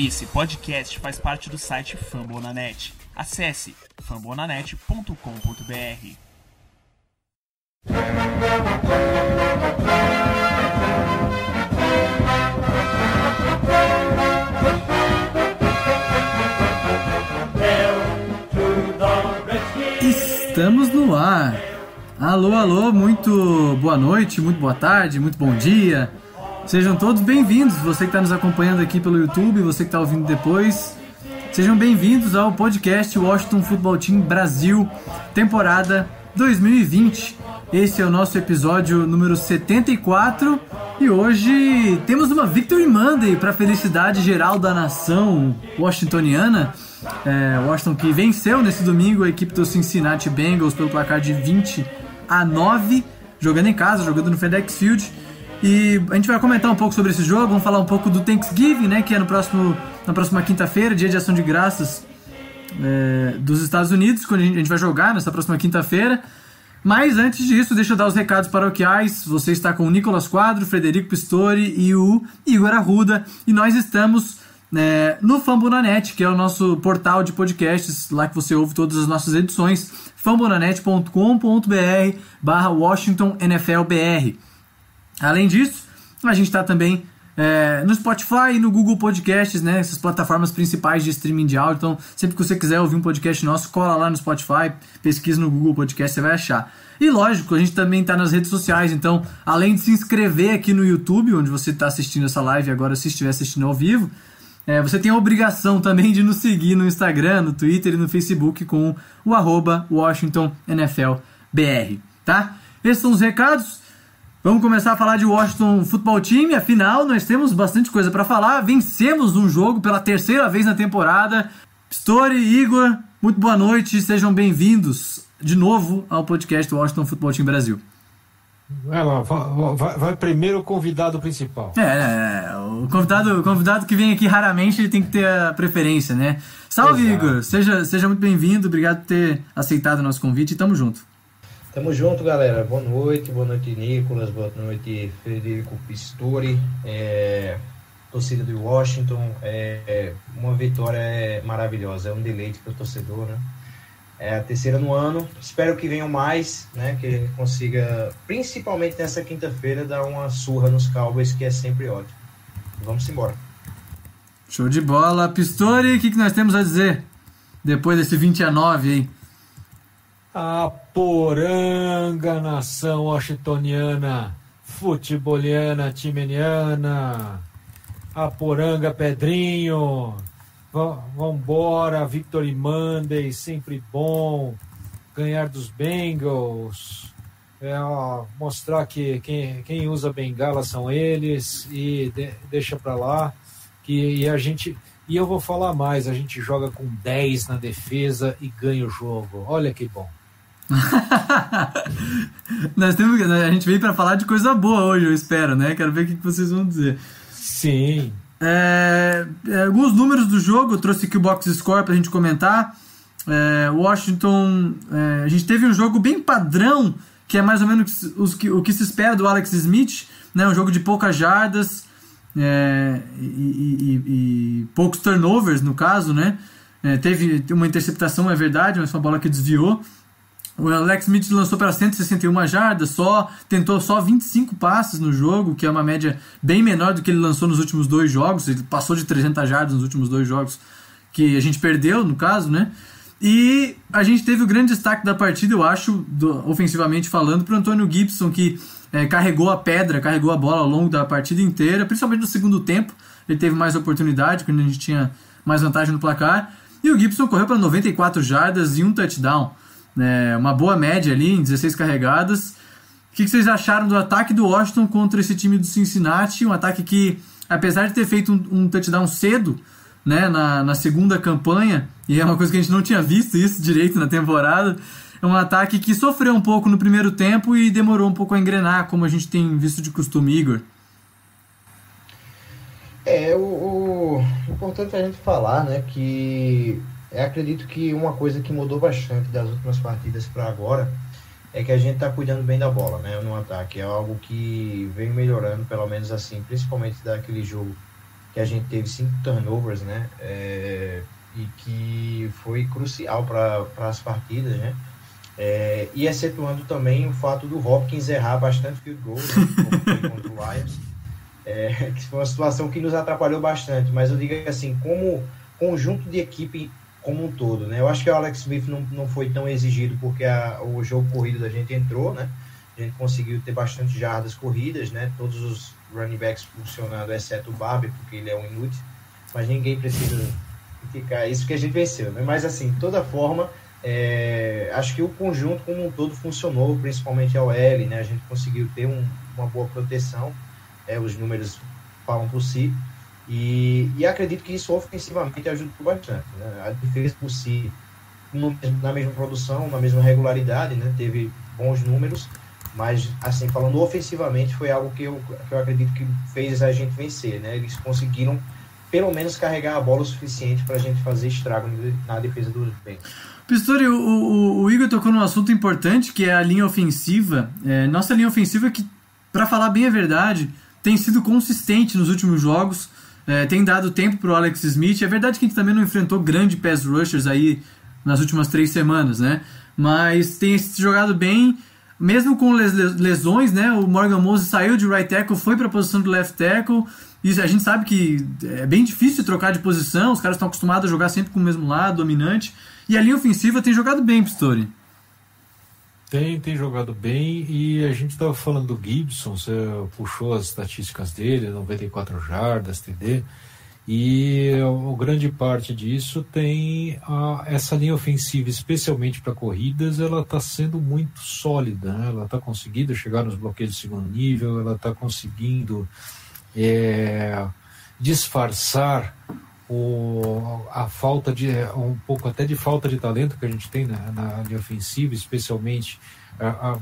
Esse podcast faz parte do site Fambonanet. Acesse fambonanet.com.br. Estamos no ar. Alô, alô, muito boa noite, muito boa tarde, muito bom dia. Sejam todos bem-vindos, você que está nos acompanhando aqui pelo YouTube, você que está ouvindo depois. Sejam bem-vindos ao podcast Washington Football Team Brasil, temporada 2020. Esse é o nosso episódio número 74 e hoje temos uma Victory Monday para a felicidade geral da nação washingtoniana. É, Washington que venceu nesse domingo a equipe do Cincinnati Bengals pelo placar de 20 a 9, jogando em casa, jogando no FedEx Field. E a gente vai comentar um pouco sobre esse jogo, vamos falar um pouco do Thanksgiving, né, que é no próximo, na próxima quinta-feira, dia de ação de graças é, dos Estados Unidos, quando a gente, vai jogar nessa próxima quinta-feira. Mas antes disso, deixa eu dar os recados paroquiais. Você está com o Nicolas Quadro, Frederico Pistori e o Igor Arruda. E nós estamos é, no Fambonanet, que é o nosso portal de podcasts, lá que você ouve todas as nossas edições, fambonanet.com.br barra Washington NFL BR. Além disso, a gente está também é, no Spotify e no Google Podcasts, né? Essas plataformas principais de streaming de áudio. Então, sempre que você quiser ouvir um podcast nosso, cola lá no Spotify, pesquisa no Google Podcast, você vai achar. E lógico, a gente também está nas redes sociais, então, além de se inscrever aqui no YouTube, onde você está assistindo essa live agora, se estiver assistindo ao vivo, é, você tem a obrigação também de nos seguir no Instagram, no Twitter e no Facebook com o arroba Washington NFL BR, tá? Esses são os recados. Vamos começar a falar de Washington Futebol Time. Afinal, nós temos bastante coisa para falar. Vencemos um jogo pela terceira vez na temporada. Story, Igor, muito boa noite. Sejam bem-vindos de novo ao podcast Washington Futebol Time Brasil. Vai lá, vai, vai, primeiro o convidado principal. É, é, o convidado, o convidado que vem aqui raramente ele tem que ter a preferência, né? Salve, Exato. Igor! Seja, seja muito bem-vindo, obrigado por ter aceitado o nosso convite e tamo junto. Tamo junto, galera. Boa noite, boa noite, Nicolas, boa noite, Federico Pistori, é, torcida do Washington. É, é, uma vitória maravilhosa, é um deleite para o torcedor, né? É a terceira no ano. Espero que venham mais, né? Que consiga, principalmente nessa quinta-feira, dar uma surra nos Cowboys, que é sempre ótimo. Vamos embora. Show de bola. Pistori, o que, que nós temos a dizer depois desse 20 a 9 aí? A poranga nação washingtoniana, futeboliana, timeniana, a poranga Pedrinho, vambora, Victory Monday, sempre bom, ganhar dos Bengals, é, ó, mostrar que quem, quem usa bengala são eles e de, deixa pra lá, que e a gente... E eu vou falar mais, a gente joga com 10 na defesa e ganha o jogo. Olha que bom. Nós temos, a gente veio para falar de coisa boa hoje, eu espero, né? Quero ver o que vocês vão dizer. Sim. É, é, alguns números do jogo, eu trouxe aqui o box score pra gente comentar. É, Washington, é, a gente teve um jogo bem padrão, que é mais ou menos os, que, o que se espera do Alex Smith, né? Um jogo de poucas jardas é, e, e, e, poucos turnovers, no caso, né? É, teve uma interceptação, é verdade, mas foi uma bola que desviou. O Alex Smith lançou para 161 jardas, só tentou só 25 passes no jogo, que é uma média bem menor do que ele lançou nos últimos dois jogos. Ele passou de 300 jardas nos últimos dois jogos que a gente perdeu, no caso, né? E a gente teve o grande destaque da partida, eu acho, do, ofensivamente falando, para o Antônio Gibson, que é, carregou a pedra, carregou a bola ao longo da partida inteira, principalmente no segundo tempo. Ele teve mais oportunidade, quando a gente tinha mais vantagem no placar. E o Gibson correu para 94 jardas e um touchdown né, uma boa média ali em 16 carregadas. O que vocês acharam do ataque do Washington contra esse time do Cincinnati? Um ataque que, apesar de ter feito um, um touchdown cedo né, na, na segunda campanha, e é uma coisa que a gente não tinha visto isso direito na temporada, é um ataque que sofreu um pouco no primeiro tempo e demorou um pouco a engrenar, como a gente tem visto de costume, Igor. É, o, o importante é a gente falar, né, que eu acredito que uma coisa que mudou bastante das últimas partidas para agora é que a gente está cuidando bem da bola, né, no ataque. É algo que vem melhorando, pelo menos assim, principalmente daquele jogo que a gente teve cinco turnovers, né? É, e que foi crucial para as partidas, né? É, e excetuando também o fato do Hopkins errar bastante field goal, né, contra o Lions, é, que foi uma situação que nos atrapalhou bastante, mas eu digo assim, como conjunto de equipe como um todo, né? Eu acho que o Alex Smith não, não foi tão exigido porque a, o jogo corrido da gente entrou, né? A gente conseguiu ter bastante jardas corridas, né? Todos os running backs funcionando, exceto o Barber, porque ele é um inútil, mas ninguém precisa criticar isso que a gente venceu, né? Mas assim, de toda forma, é, acho que o conjunto como um todo funcionou, principalmente a OL, né? A gente conseguiu ter um, uma boa proteção, é, os números falam por si, e, e acredito que isso ofensivamente ajudou bastante. Né? A defesa por si, no, na mesma produção, na mesma regularidade, né? teve bons números, mas assim, falando ofensivamente, foi algo que eu, que eu acredito que fez a gente vencer. Né? Eles conseguiram pelo menos carregar a bola o suficiente para a gente fazer estrago na defesa dos Bengals. Pistori, o, o, o, Igor tocou num assunto importante que é a linha ofensiva. É, nossa linha ofensiva, que, para falar bem a verdade, tem sido consistente nos últimos jogos, é, tem dado tempo para o Alex Smith. É verdade que a gente também não enfrentou grandes pass rushers aí nas últimas três semanas, né? Mas tem jogado bem, mesmo com lesões, né? O Morgan Moses saiu de right tackle, foi para a posição do left tackle. E a gente sabe que é bem difícil trocar de posição, os caras estão acostumados a jogar sempre com o mesmo lado, dominante. E a linha ofensiva tem jogado bem, Pistori. Tem, tem jogado bem e a gente estava falando do Gibson, você puxou as estatísticas dele, 94 jardas, TD, e a, grande parte disso tem a, essa linha ofensiva, especialmente para corridas, ela está sendo muito sólida, né? ela está conseguindo chegar nos bloqueios de segundo nível, ela está conseguindo é, disfarçar o, a falta de um pouco até de falta de talento que a gente tem na, na linha ofensiva, especialmente a, a,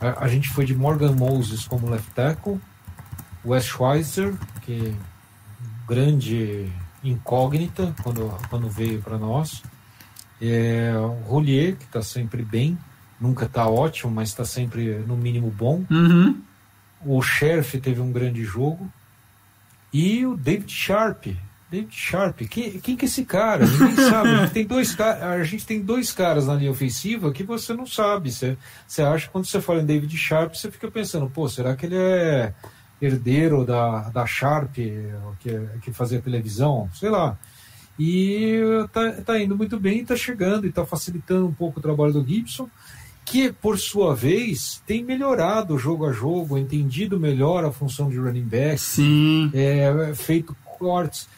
a, a, gente foi de Morgan Moses como left tackle, Wes Schweizer, que é grande incógnita quando, quando veio para nós, é, o Rolier, que está sempre bem, nunca está ótimo, mas está sempre no mínimo bom. Uhum. O Sheriff teve um grande jogo, e o David Sharp. David Sharp, quem, quem que é esse cara? Ninguém sabe. A gente, tem dois, a gente tem dois caras na linha ofensiva que você não sabe. Você, você acha, quando você fala em David Sharp, você fica pensando, pô, será que ele é herdeiro da, da Sharp, que, que fazia televisão? Sei lá. E tá, tá indo muito bem, tá chegando e tá facilitando um pouco o trabalho do Gibson que por sua vez tem melhorado jogo a jogo, entendido melhor a função de running back, Sim. É, feito cortes.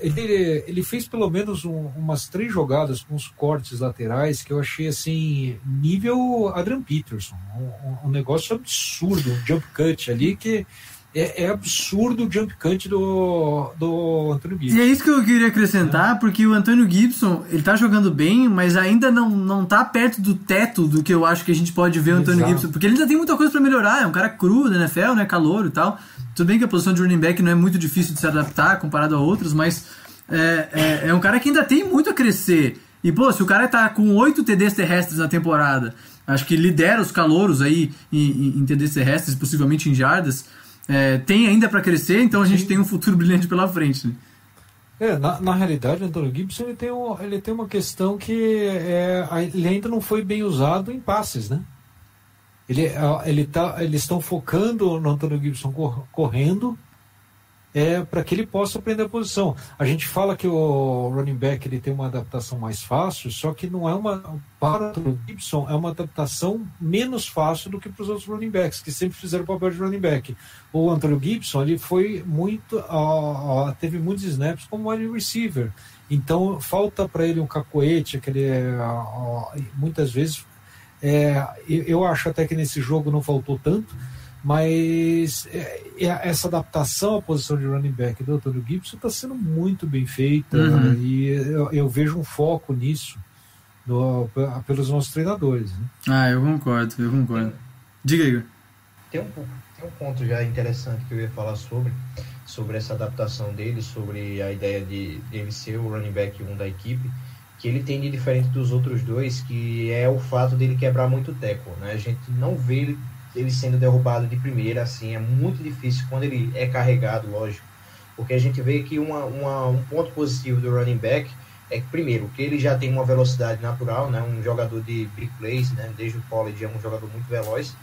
Ele, ele fez pelo menos um, umas três jogadas com os cortes laterais que eu achei assim, nível Adrian Peterson. Um, um negócio absurdo, um jump cut ali que é, é, absurdo o jump cut do, do Antônio Gibson. E é isso que eu queria acrescentar, é. porque o Antônio Gibson, ele tá jogando bem, mas ainda não, não tá perto do teto do que eu acho que a gente pode ver o Antônio Exato. Gibson, porque ele ainda tem muita coisa para melhorar, é um cara cru da NFL, né, calor e tal. Tudo bem que a posição de running back não é muito difícil de se adaptar comparado a outros, mas é, é, é um cara que ainda tem muito a crescer. E, pô, se o cara tá com 8 TDs terrestres na temporada, acho que lidera os calouros aí em, em, em TDs terrestres, possivelmente em jardas, é, tem ainda para crescer, então a gente Sim. tem um futuro brilhante pela frente. Né? É, na, na realidade, o Antônio Gibson ele tem, um, ele tem uma questão que é, ele ainda não foi bem usado em passes, né? Ele, ele tá, eles estão focando no Antônio Gibson correndo é, para que ele possa aprender a posição. A gente fala que o running back ele tem uma adaptação mais fácil, só que não é uma para o Gibson é uma adaptação menos fácil do que para os outros running backs que sempre fizeram o papel de running back. O Antônio Gibson ele foi muito uh, uh, teve muitos snaps como wide receiver. Então falta para ele um cacoete, aquele uh, muitas vezes é, eu acho até que nesse jogo não faltou tanto mas é, é, essa adaptação à posição de running back do Antônio Gibson está sendo muito bem feita uhum. e eu, eu, vejo um foco nisso do, pelos nossos treinadores. Né? Ah, eu concordo, eu concordo. Diga, Igor. Tem um, tem um ponto já interessante que eu ia falar sobre, sobre essa adaptação dele, sobre a ideia de ele ser o running back 1 da equipe, que ele tem de diferente dos outros dois, que é o fato dele quebrar muito teco. Né? A gente não vê ele ele sendo derrubado de primeira, assim, é muito difícil quando ele é carregado, lógico. Porque a gente vê que uma, uma, um ponto positivo do running back é que, primeiro, que ele já tem uma velocidade natural, né? Um jogador de big plays, né? Desde o college é um jogador muito veloz.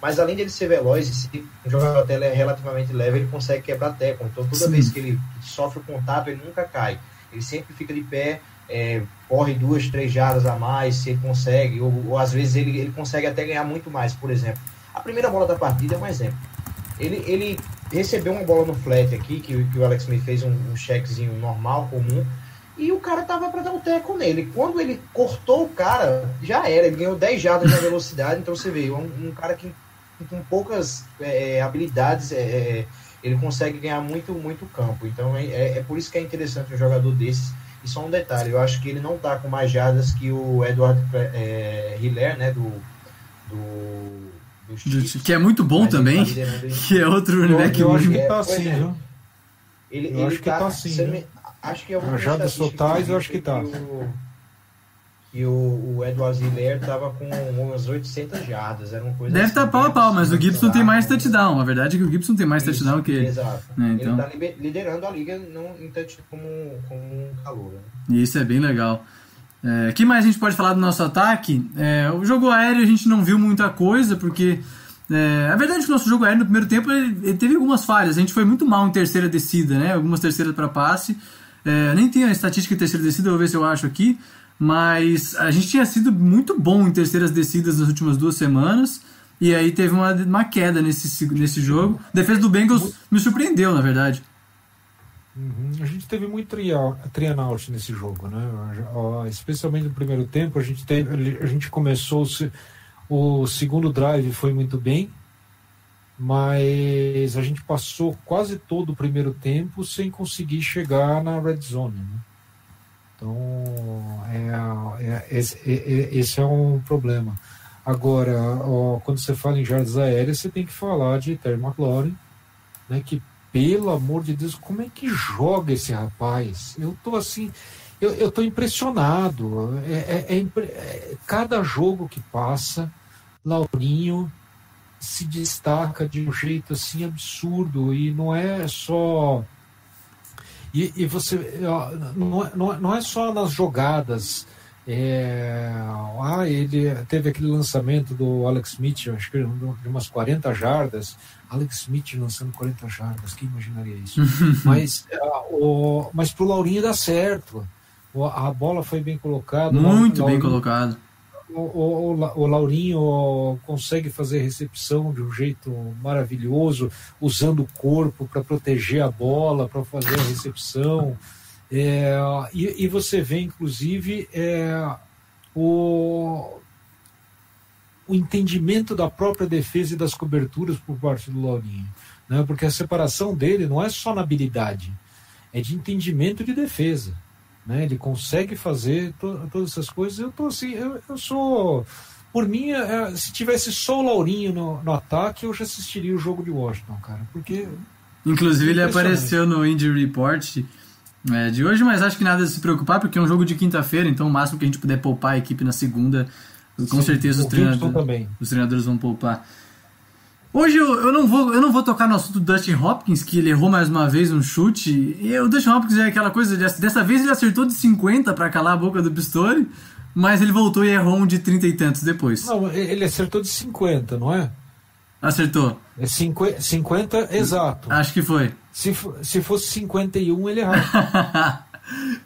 Mas além de ele ser veloz, se um jogador até é relativamente leve, ele consegue quebrar teco. Então toda Sim. vez que ele sofre o contato, ele nunca cai. Ele sempre fica de pé, é, corre duas, três jardas a mais, se ele consegue, ou, ou às vezes ele, ele consegue até ganhar muito mais, por exemplo. A primeira bola da partida é um exemplo. Ele, ele recebeu uma bola no flat aqui, que, que o Alex Smith fez um, um checkzinho normal, comum, e o cara tava para dar um teco nele. Quando ele cortou o cara, já era, ele ganhou 10 jardas de velocidade, então você vê, um, um cara que com poucas é, habilidades, é, é, ele consegue ganhar muito, muito campo. Então é, é, é por isso que é interessante um jogador desses. E só um detalhe, eu acho que ele não tá com mais jardas que o Edward é, Hiller, né, do, do que é muito bom também, tá que é outro running back eu, eu acho que tá assim, é. viu? Ele, eu ele acho que tá, tá assim? Acho que é uma Jardas totais, eu acho que tá. O, que o, o Edward Ziller tava com umas 800 jardas, era uma coisa Deve estar assim, tá pau a pau, mas o Gibson tem mais touchdown. A verdade é que o Gibson tem mais Isso, touchdown que ele. Exato. É, então... Ele tá liderando a liga no, em touchdown como, como um calor. Né? E isso é bem legal. O é, que mais a gente pode falar do nosso ataque? É, o jogo aéreo a gente não viu muita coisa, porque é, a verdade é que o nosso jogo aéreo no primeiro tempo ele, ele, teve algumas falhas. A gente foi muito mal em terceira descida, né? Algumas terceiras para passe. É, nem tenho a estatística de terceira descida, vou ver se eu acho aqui. Mas a gente tinha sido muito bom em terceiras descidas nas últimas duas semanas. E aí teve uma, uma queda nesse, nesse jogo. A defesa do Bengals me surpreendeu, na verdade. Uhum. A gente teve muito trianaut nesse jogo, né? Especialmente no primeiro tempo, a gente, teve, a gente começou o segundo drive foi muito bem, mas a gente passou quase todo o primeiro tempo sem conseguir chegar na red zone. Né? Então, é, é, esse, é, é, esse, é um problema. Agora, ó, quando você fala em jardas aéreas, você tem que falar de Terry McLaurin, né, que pelo amor de Deus, como é que joga esse rapaz? Eu tô assim, eu, eu tô impressionado. É, é, é, é cada jogo que passa, Laurinho se destaca de um jeito assim absurdo e não é só e, e você não, é, não, não é só nas jogadas é, ah, ele teve aquele lançamento do Alex Smith, acho que de umas 40 jardas. Alex Smith lançando 40 jardas, quem imaginaria isso? mas uh, o, mas pro Laurinho dá certo. O, a bola foi bem colocada. Muito Laurinho, bem colocado. O, o, o, Laurinho consegue fazer recepção de um jeito maravilhoso, usando o corpo para proteger a bola, para fazer a recepção. É, e, e, você vê, inclusive, é, o, o entendimento da própria defesa e das coberturas por parte do Laurinho. Né? Porque a separação dele não é só na habilidade, é de entendimento de defesa. Né? Ele consegue fazer to, todas essas coisas. Eu tô assim, eu, eu sou. Por mim, é, se tivesse só o Laurinho no, no ataque, eu já assistiria o jogo de Washington, cara. Porque. Inclusive, ele apareceu no Injury Report é, de hoje, mas acho que nada de se preocupar, porque é um jogo de quinta-feira, então o máximo que a gente puder poupar a equipe na segunda, com Sim, certeza os treinadores, os treinadores vão poupar. Hoje eu, eu, não vou, eu não vou tocar no assunto do Dustin Hopkins, que ele errou mais uma vez um chute. E o Dustin Hopkins é aquela coisa, dessa vez ele acertou de 50 para calar a boca do Pistori, mas ele voltou e errou um de 30 e tantos depois. Não, ele acertou de 50, não é? Acertou. É 50, 50 exato. Acho que foi. Se, se fosse 51, ele errava.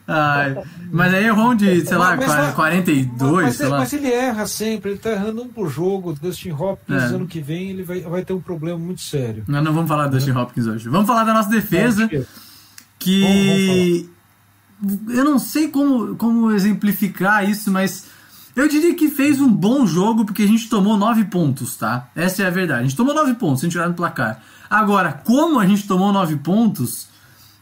Ai, mas aí errou um de, sei lá, mas, 42, mas, sei lá. Mas ele erra sempre, ele tá errando um por jogo. Dustin Hopkins, é. ano que vem, ele vai, vai ter um problema muito sério. Nós não vamos falar do Dustin Hopkins hoje. Vamos falar da nossa defesa, que... Vamos, vamos eu não sei como, como exemplificar isso, mas eu diria que fez um bom jogo porque a gente tomou 9 pontos, tá? Essa é a verdade. A gente tomou 9 pontos, sem tirar no placar. Agora, como a gente tomou 9 pontos,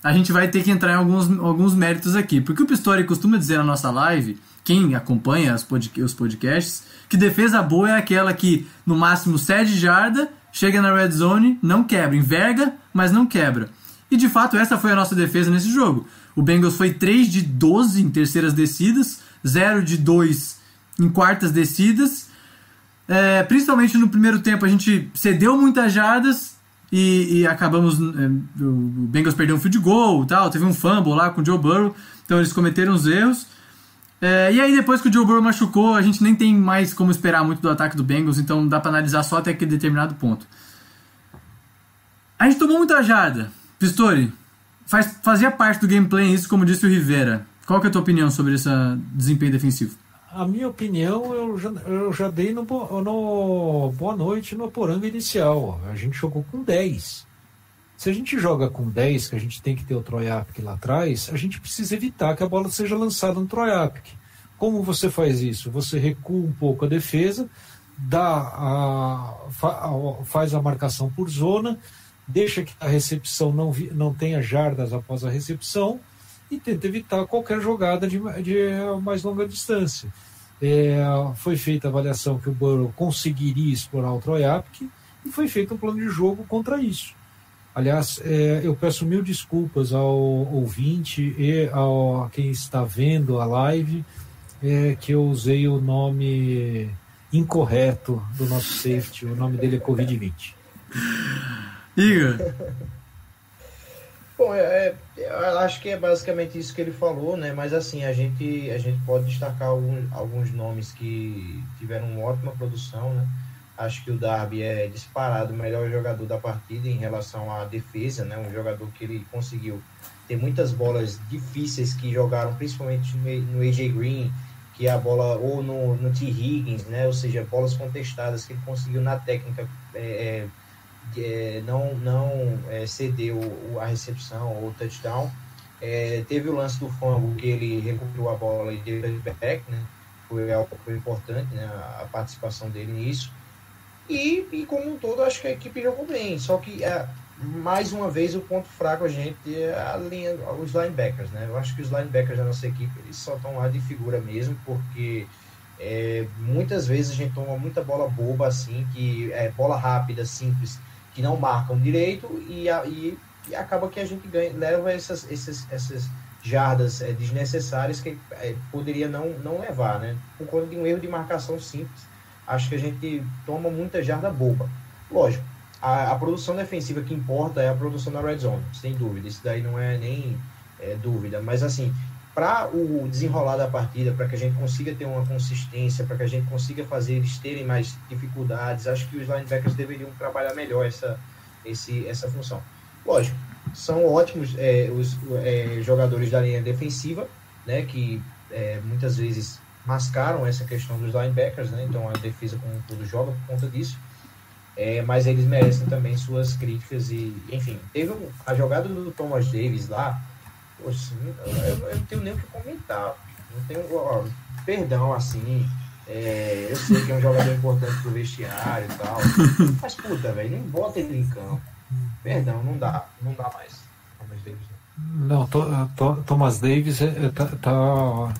a gente vai ter que entrar em alguns, alguns méritos aqui. Porque o Pistori costuma dizer na nossa live, quem acompanha os podcasts, que defesa boa é aquela que no máximo cede jarda, chega na red zone, não quebra, enverga, mas não quebra. E de fato, essa foi a nossa defesa nesse jogo. O Bengals foi 3 de 12 em terceiras descidas, 0 de 2 em quartas descidas. É, principalmente no primeiro tempo, a gente cedeu muitas jardas, e, e acabamos. É, o Bengals perdeu um field goal tal, teve um fumble lá com o Joe Burrow, então eles cometeram os erros. É, e aí, depois que o Joe Burrow machucou, a gente nem tem mais como esperar muito do ataque do Bengals, então dá para analisar só até aquele determinado ponto. A gente tomou muita jarda. Pistori, faz, fazia parte do gameplay isso, como disse o Rivera. Qual que é a tua opinião sobre esse desempenho defensivo? A minha opinião eu já, eu já dei no, no Boa Noite no Poranga inicial. A gente jogou com 10. Se a gente joga com 10, que a gente tem que ter o Troiapic lá atrás, a gente precisa evitar que a bola seja lançada no Troiapic. Como você faz isso? Você recua um pouco a defesa, dá a, faz a marcação por zona, deixa que a recepção não, não tenha jardas após a recepção e tenta evitar qualquer jogada de, de mais longa distância. É, foi feita a avaliação que o Burrow conseguiria explorar o Troiapic e foi feito um plano de jogo contra isso. Aliás, é, eu peço mil desculpas ao ouvinte e ao, a quem está vendo a live é, que eu usei o nome incorreto do nosso safety. O nome dele é Covid-20. Igor. Bom, é, é, eu acho que é basicamente isso que ele falou, né? Mas assim, a gente, a gente pode destacar alguns, alguns nomes que tiveram ótima produção, né? Acho que o Darby é disparado o melhor jogador da partida em relação à defesa, né? Um jogador que ele conseguiu ter muitas bolas difíceis que jogaram principalmente no AJ Green, que é a bola ou no, no T. Higgins, né? Ou seja, bolas contestadas que ele conseguiu na técnica é, é, não, não é, cedeu a recepção ou touchdown. É, teve o lance do fango que ele recuperou a bola e deu back, né? Foi algo foi importante, né? A participação dele nisso. E, e como um todo, acho que a equipe jogou bem. Só que, é, mais uma vez, o ponto fraco a gente é a linha, os linebackers. Né? Eu acho que os linebackers da nossa equipe eles só estão lá de figura mesmo, porque é, muitas vezes a gente toma muita bola boba, assim, que é bola rápida, simples, que não marcam direito e, e, e acaba que a gente ganha, leva essas, essas, essas jardas é, desnecessárias que é, poderia não, não levar, né? Por conta de um erro de marcação simples acho que a gente toma muita jarda boba. Lógico, a, a, produção defensiva que importa é a produção da red zone, sem dúvida. Isso daí não é nem é, dúvida. Mas assim, para o desenrolar da partida, para que a gente consiga ter uma consistência, para que a gente consiga fazer eles terem mais dificuldades, acho que os linebackers deveriam trabalhar melhor essa, esse, essa função. Lógico, são ótimos é, os é, jogadores da linha defensiva, né, que é, muitas vezes mascaram essa questão dos linebackers, né? Então a defesa como tudo joga por conta disso. É, mas eles merecem também suas críticas e, enfim, teve um, a jogada do Thomas Davis lá, poxa, eu, eu, não tenho nem o que comentar. Não tenho, ó, perdão, assim, é, eu sei que é um jogador importante pro vestiário e tal, mas puta, velho, nem bota ele em campo. Perdão, não dá, não dá mais. Thomas Davis. Não, to, to, Thomas Davis é, tá, tá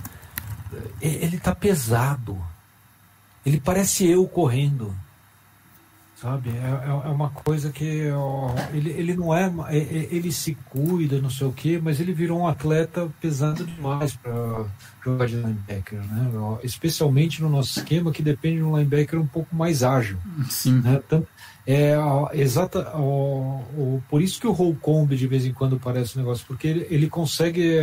ele tá pesado. Ele parece eu correndo. Sabe? É, é, é uma coisa que ó, ele, ele não é, é, é. Ele se cuida, não sei o quê, mas ele virou um atleta pesado demais para jogar de linebacker, né? Especialmente no nosso esquema, que depende de um linebacker um pouco mais ágil. Sim. Né? Então, é, exata, ó, ó, por isso que o Holcomb de vez em quando parece um negócio, porque ele, ele consegue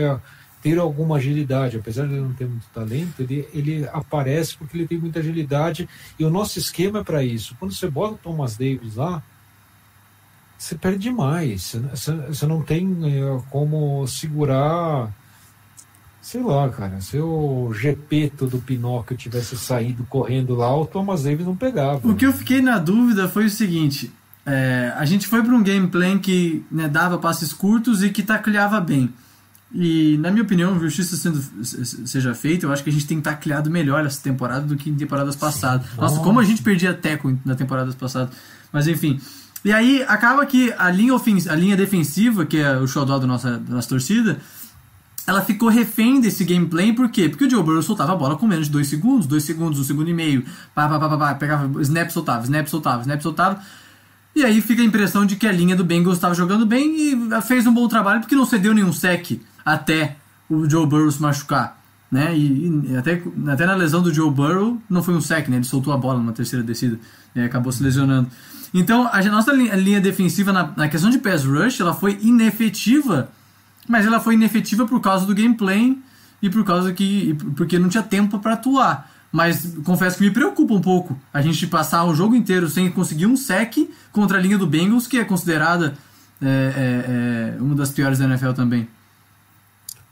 ter alguma agilidade, apesar de ele não ter muito talento, ele, ele aparece porque ele tem muita agilidade e o nosso esquema é para isso. Quando você bota o Thomas Davis lá, você perde demais, você, você não tem é, como segurar. Sei lá, cara, se o Gepeto do Pinóquio tivesse saído correndo lá, o Thomas Davis não pegava. O que eu fiquei na dúvida foi o seguinte: é, a gente foi para um gameplay que né, dava passes curtos e que tacleava bem. E, na minha opinião, justiça sendo, seja feita, eu acho que a gente tem tacleado melhor essa temporada do que em temporadas passadas. Sim. Nossa, como a gente perdia teco na temporada passada. Mas, enfim. E aí, acaba que a linha, ofens a linha defensiva, que é o xodó da nossa, da nossa torcida, ela ficou refém desse gameplay, por quê? Porque o Joe Burrow soltava a bola com menos de 2 segundos, 2 segundos, 1 um segundo e meio, pá, pá, pá, pá, pá, pegava, snap, soltava, snap, soltava, snap, soltava. E aí fica a impressão de que a linha do Bengals estava jogando bem e fez um bom trabalho porque não cedeu nenhum sec até o Joe Burrow se machucar. né? E, e, até, até na lesão do Joe Burrow não foi um sec, né? Ele soltou a bola numa terceira descida e acabou se lesionando. Então, a nossa linha, linha defensiva na, na, questão de pass rush, ela foi inefetiva, mas ela foi inefetiva por causa do gameplay e por causa que porque não tinha tempo para atuar. Mas confesso que me preocupa um pouco a gente passar o jogo inteiro sem conseguir um sec contra a linha do Bengals, que é considerada é, é, é uma das piores da NFL também.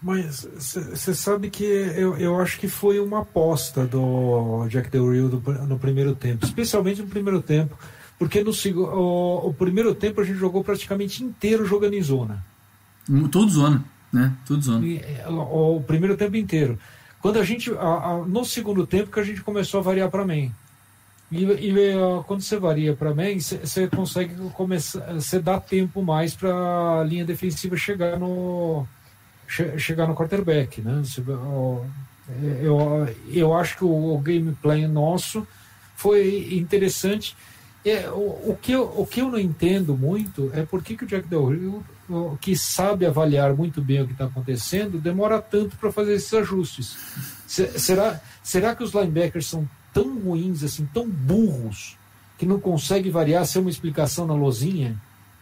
Mas você sabe que eu, eu acho que foi uma aposta do Jack Del Rio no, no primeiro tempo, especialmente no primeiro tempo, porque no o, o, primeiro tempo a gente jogou praticamente inteiro jogando em zona. Tudo zona, né? Tudo zona. E, o, o, primeiro tempo inteiro. Quando a gente, a, a, no segundo tempo que a gente começou a variar para mim. E, e quando você varia para mim, você consegue começar, você dá tempo mais para a linha defensiva chegar no chegar no quarterback, né? Eu, eu acho que o, gameplay nosso foi interessante. É, o, o, que eu, o que eu não entendo muito é por que, que o Jack Del Rio, que sabe avaliar muito bem o que está acontecendo, demora tanto para fazer esses ajustes. será, será que os linebackers são tão ruins, assim, tão burros, que não consegue variar ser uma explicação na lozinha?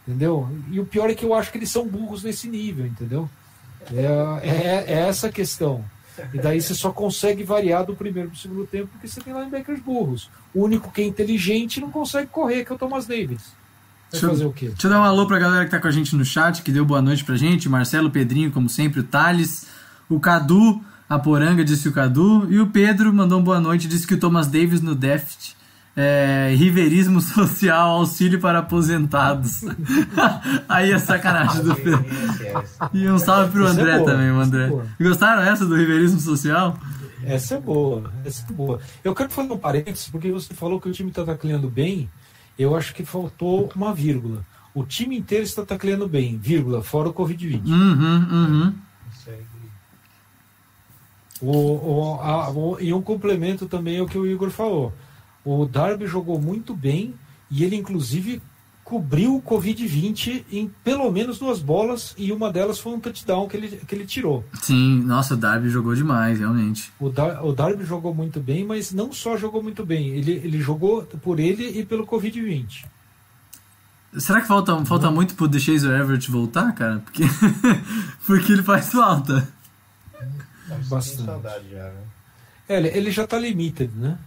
Entendeu? E o pior é que eu acho que eles são burros nesse nível, entendeu? É, é, é essa a questão. E daí você só consegue variar do primeiro para o segundo tempo porque você tem linebackers burros. O único que é inteligente não consegue correr, que é o Thomas Davis. Vai deixa fazer eu, o quê? Deixa eu dar um alô para a galera que está com a gente no chat, que deu boa noite pra gente. Marcelo, Pedrinho, como sempre, o Thales, o Cadu, a Poranga disse o Cadu, e o Pedro mandou boa noite, disse que o Thomas Davis no Deft é, riverismo social, auxílio para aposentados. Aí é sacanagem do Pedro. E um salve pro essa é André é boa, também, o André. É Gostaram essa do riverismo social? Essa é boa, essa é boa. Eu quero fazer um parênteses, porque você falou que o time está tacleando bem. Eu acho que faltou uma vírgula. O time inteiro está tacleando bem, vírgula, fora o Covid-20. Uhum, uhum. O, o, a, o, e um complemento também ao que o Igor falou. O Darby jogou muito bem e ele, inclusive, cobriu o Covid-20 em pelo menos duas bolas e uma delas foi um touchdown que ele, que ele tirou. Sim, nossa, o Darby jogou demais, realmente. O, Dar, o Darby jogou muito bem, mas não só jogou muito bem, ele, ele jogou por ele e pelo Covid-20. Será que falta, falta muito pro Chaser Everett voltar, cara? Porque, porque ele faz falta. Bastante. Saudade já, né? É, ele, ele já tá limited, né?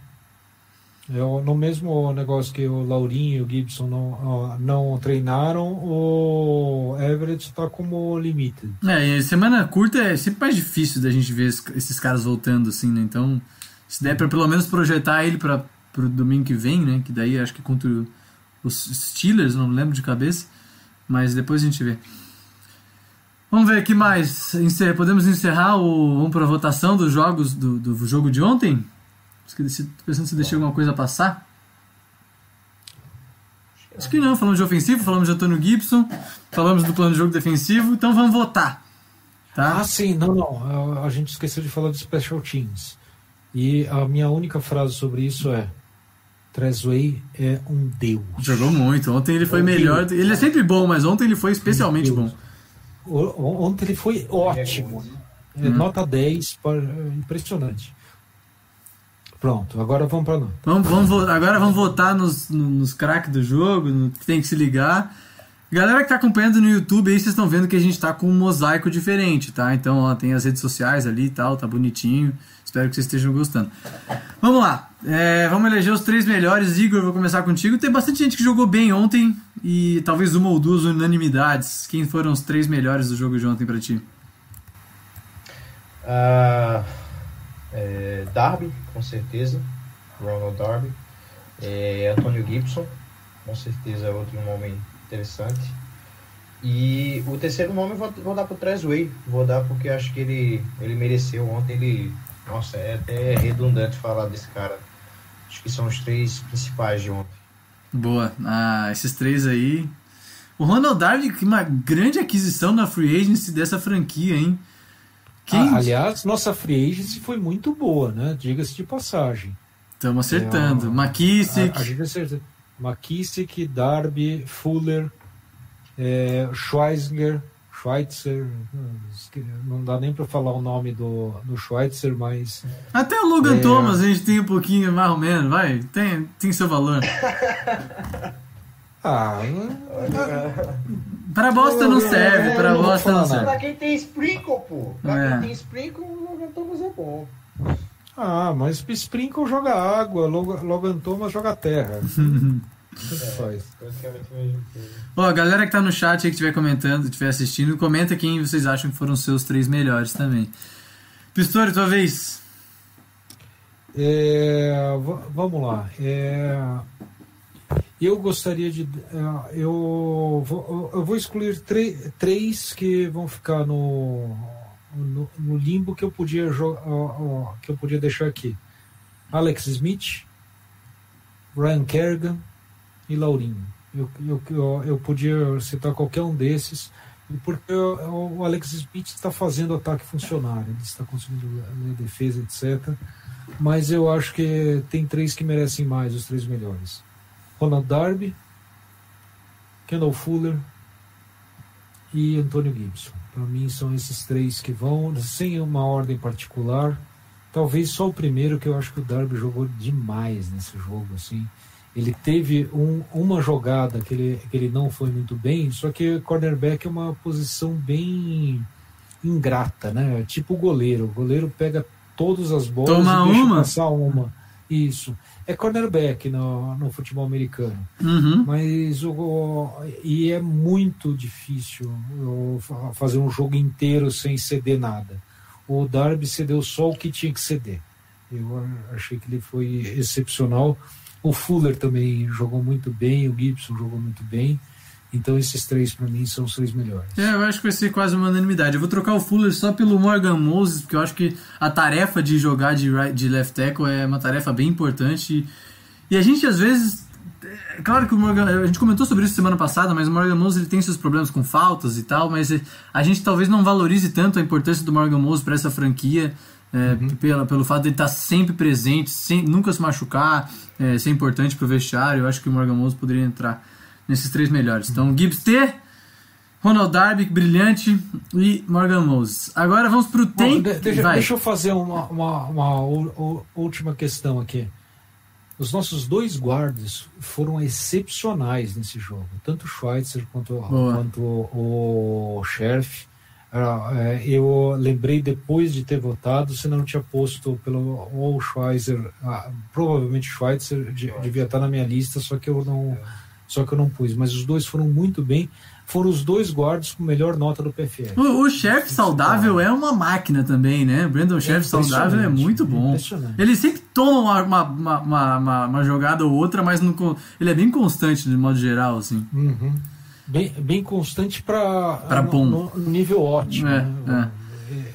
Eu, no mesmo negócio que o Laurinho e o Gibson não, não treinaram, o Everett está como limited. É, semana curta é sempre mais difícil da gente ver esses caras voltando assim, né? Então, se der para pelo menos projetar ele para o domingo que vem, né? Que daí acho que contra os Steelers, não lembro de cabeça, mas depois a gente vê. Vamos ver aqui mais. Podemos encerrar o. Vamos para a votação dos jogos do, do jogo de ontem? Estou pensando se deixei alguma coisa passar. Acho que não, falamos de ofensivo, falamos de Antônio Gibson, falamos do plano de jogo defensivo, então vamos votar. Tá? Ah, sim, não, não. A gente esqueceu de falar de Special Teams. E a minha única frase sobre isso é: Trezway é um deus. Jogou muito. Ontem ele foi é melhor. Deus. Ele é sempre bom, mas ontem ele foi especialmente bom. Ontem ele foi ótimo. É, hum. Nota 10, impressionante. Pronto, agora vamos para nós. Vamos, vamos, agora vamos votar nos, nos craques do jogo, no que tem que se ligar. Galera que tá acompanhando no YouTube aí, vocês estão vendo que a gente tá com um mosaico diferente, tá? Então, ó, tem as redes sociais ali e tal, tá bonitinho. Espero que vocês estejam gostando. Vamos lá, é, vamos eleger os três melhores. Igor, vou começar contigo. Tem bastante gente que jogou bem ontem e talvez uma ou duas unanimidades. Quem foram os três melhores do jogo de ontem para ti? Uh é, Darby, com certeza. Ronald Darby. É, Antônio Gibson, com certeza é outro nome interessante. E o terceiro nome eu vou, vou dar pro Tresway. Vou dar porque acho que ele, ele mereceu ontem. Ele. Nossa, é até redundante falar desse cara. Acho que são os três principais de ontem. Boa. Ah, esses três aí. O Ronald Darby, que uma grande aquisição na free agency dessa franquia, hein? Quem... Ah, aliás, nossa free agency foi muito boa, né? Diga-se de passagem. Estamos acertando. É, McKissick. A, a gente acerta. McKissick, Darby, Fuller, é, Schweisinger, Schweitzer, não dá nem para falar o nome do, do Schweitzer, mas. Até o Logan é... Thomas a gente tem um pouquinho mais ou menos, vai, tem, tem seu valor. ah, para bosta não serve, para bosta não serve. Pra quem tem sprinkle, pô. Pra é. quem tem sprinkle, o Logan Thomas é bom. Ah, mas Sprinkle joga água, Logan Thomas joga terra. faz. Ó, a galera que tá no chat aí que estiver comentando, estiver assistindo, comenta quem vocês acham que foram os seus três melhores também. Pistori, tua vez. É, vamos lá. É, eu gostaria de. É, eu vou, eu vou excluir três que vão ficar no, no, no limbo que eu podia que eu podia deixar aqui. Alex Smith, Ryan Kerrigan e Laurinho. Eu, eu, eu, podia citar qualquer um desses, porque o Alex Smith está fazendo ataque funcionar, ele está conseguindo ler defesa, etc. Mas eu acho que tem três que merecem mais, os três melhores. Ronald Darby, Kendall Fuller e Antônio Gibson. Para mim são esses três que vão, sem uma ordem particular. Talvez só o primeiro, que eu acho que o Darby jogou demais nesse jogo, assim. Ele teve um, uma jogada que ele, que ele não foi muito bem, só que cornerback é uma posição bem ingrata, né? Tipo o goleiro. O goleiro pega todas as bolas Toma e deixa uma. passar uma. Isso. É cornerback no, no futebol americano. Uhum. Mas o, e é muito difícil fazer um jogo inteiro sem ceder nada. O Darby cedeu só o que tinha que ceder. Eu achei que ele foi excepcional. O Fuller também jogou muito bem, o Gibson jogou muito bem. Então esses três para mim são os três melhores. É, eu acho que vai ser quase uma unanimidade. Eu vou trocar o Fuller só pelo Morgan Moses, porque eu acho que a tarefa de jogar de, right, de left tackle é uma tarefa bem importante. E a gente às vezes. É claro que o Morgan. A gente comentou sobre isso semana passada, mas o Morgan Moses ele tem seus problemas com faltas e tal, mas a gente talvez não valorize tanto a importância do Morgan Moses para essa franquia. É, uhum. pela, pelo fato de ele estar sempre presente, sem, nunca se machucar, é, ser importante para o vestiário. Eu acho que o Morgan Moses poderia entrar nesses três melhores. Então, Gibbs T, Ronald Darby, brilhante, e Morgan Moses. Agora vamos para o Tem. Deixa, deixa, eu fazer uma, uma, uma, uma, última questão aqui. Os nossos dois guardas foram excepcionais nesse jogo, tanto o Schweitzer quanto, quanto o, o Sheriff. Uh, eu lembrei depois de ter votado, se não tinha posto pelo ou Schweitzer, uh, provavelmente Schweitzer devia estar na minha lista, só que eu não. É só que eu não pus. Mas os dois foram muito bem. Foram os dois guardas com melhor nota do PFL. O, o chefe saudável é uma máquina também, né? Brandon chefe é saudável é muito bom. Ele sempre toma uma, uma, uma, uma, uma jogada ou outra, mas não, ele é bem constante de modo geral, assim. Uhum. Bem, bem constante para bom. No, no nível ótimo. É, né? é.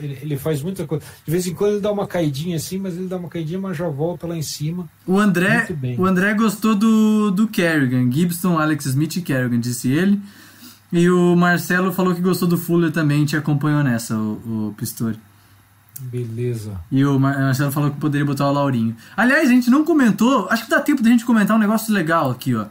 Ele, ele, faz muita coisa. De vez em quando ele dá uma caidinha assim, mas ele dá uma caidinha, mas já volta lá em cima. O André, o André gostou do, do Kerrigan, Gibson, Alex Smith e Kerrigan, disse ele. E o Marcelo falou que gostou do Fuller também, te acompanhou nessa, o, o Pistori. Beleza. E o Marcelo falou que poderia botar o Laurinho. Aliás, a gente não comentou, acho que dá tempo da gente comentar um negócio legal aqui, ó.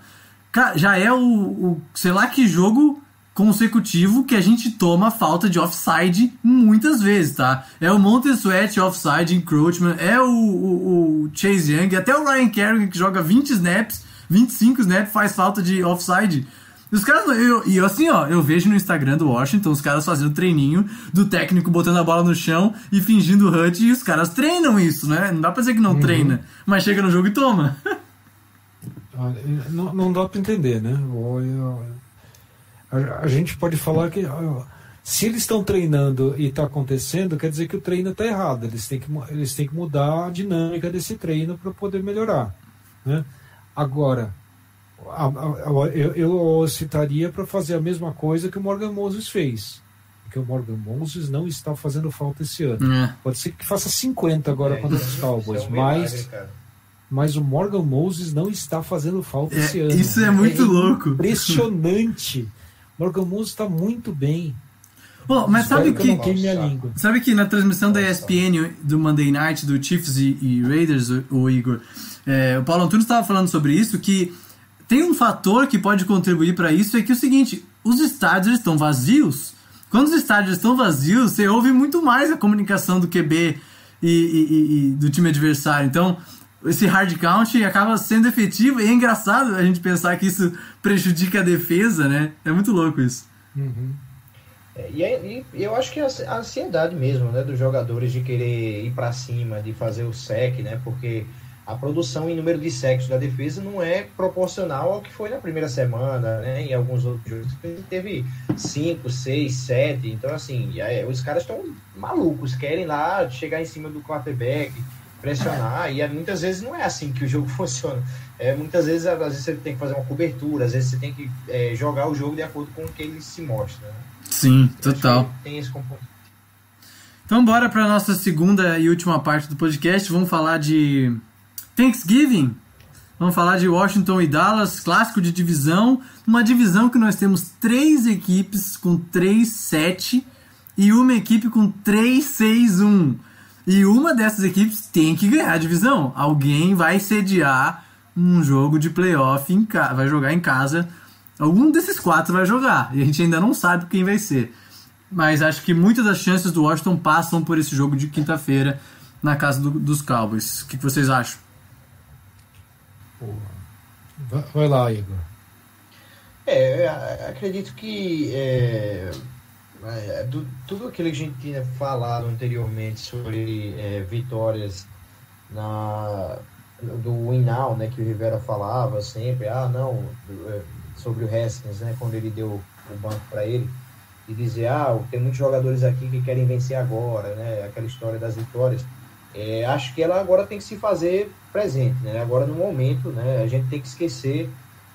Já é o, o sei lá que jogo consecutivo que a gente toma falta de offside muitas vezes, tá? É o Montesuet offside, encroachment, é o, o, o, Chase Young, até o Ryan Kerrigan que joga 20 snaps, 25 snaps faz falta de offside. Os caras, eu, e assim, ó, eu vejo no Instagram do Washington os caras fazendo treininho do técnico botando a bola no chão e fingindo hut, e os caras treinam isso, né? Não dá pra dizer que não uhum. treina, mas chega no jogo e toma. não, não dá pra entender, né? Eu, a, a gente pode falar que se eles estão treinando e está acontecendo, quer dizer que o treino está errado. Eles têm, que, eles têm que mudar a dinâmica desse treino para poder melhorar. Né? Agora, a, a, eu, eu citaria para fazer a mesma coisa que o Morgan Moses fez. Porque o Morgan Moses não está fazendo falta esse ano. É. Pode ser que faça 50 agora é, contra os Cowboys, é um mas, mas o Morgan Moses não está fazendo falta é, esse ano. Isso é muito louco. Impressionante. Morgan Moose está muito bem. Oh, mas sabe que, que sabe que na transmissão da ESPN do Monday Night do Chiefs e, e Raiders, o, o Igor, é, o Paulo Antunes estava falando sobre isso que tem um fator que pode contribuir para isso é que é o seguinte, os estádios estão vazios quando os estádios estão vazios, você ouve muito mais a comunicação do QB e, e, e do time adversário. Então, esse hard count acaba sendo efetivo e é engraçado a gente pensar que isso prejudica a defesa, né? É muito louco isso. Uhum. É, e, e, eu acho que a, ansiedade mesmo, né, dos jogadores de querer ir para cima, de fazer o sec, né? Porque a produção em número de sexos da defesa não é proporcional ao que foi na primeira semana, né? Em alguns outros jogos teve 5, 6, 7. Então, assim, aí, os caras estão malucos, querem lá chegar em cima do quarterback, pressionar. E muitas vezes não é assim que o jogo funciona. É, muitas vezes, às vezes você tem que fazer uma cobertura, às vezes você tem que é, jogar o jogo de acordo com o que ele se mostra. Né? Sim, total. Tem esse componente. Então, bora para nossa segunda e última parte do podcast. Vamos falar de Thanksgiving. Vamos falar de Washington e Dallas, clássico de divisão. Uma divisão que nós temos três equipes com 3-7 e uma equipe com 3-6-1. E uma dessas equipes tem que ganhar a divisão. Alguém vai sediar um jogo de playoff, em ca... vai jogar em casa. Algum desses quatro vai jogar. E a gente ainda não sabe quem vai ser. Mas acho que muitas das chances do Washington passam por esse jogo de quinta-feira na casa do, dos Cowboys. O que, que vocês acham? Vai lá, Igor. É, acredito que é, é, do, tudo aquilo que a gente tinha falado anteriormente sobre é, vitórias na, do win now, né, que o Rivera falava sempre, ah, não, é, sobre o Haskins, né, quando ele deu o banco para ele, e dizer, ah, tem muitos jogadores aqui que querem vencer agora, né, aquela história das vitórias. É, acho que ela agora tem que se fazer presente, né? Agora no momento, né? A gente tem que esquecer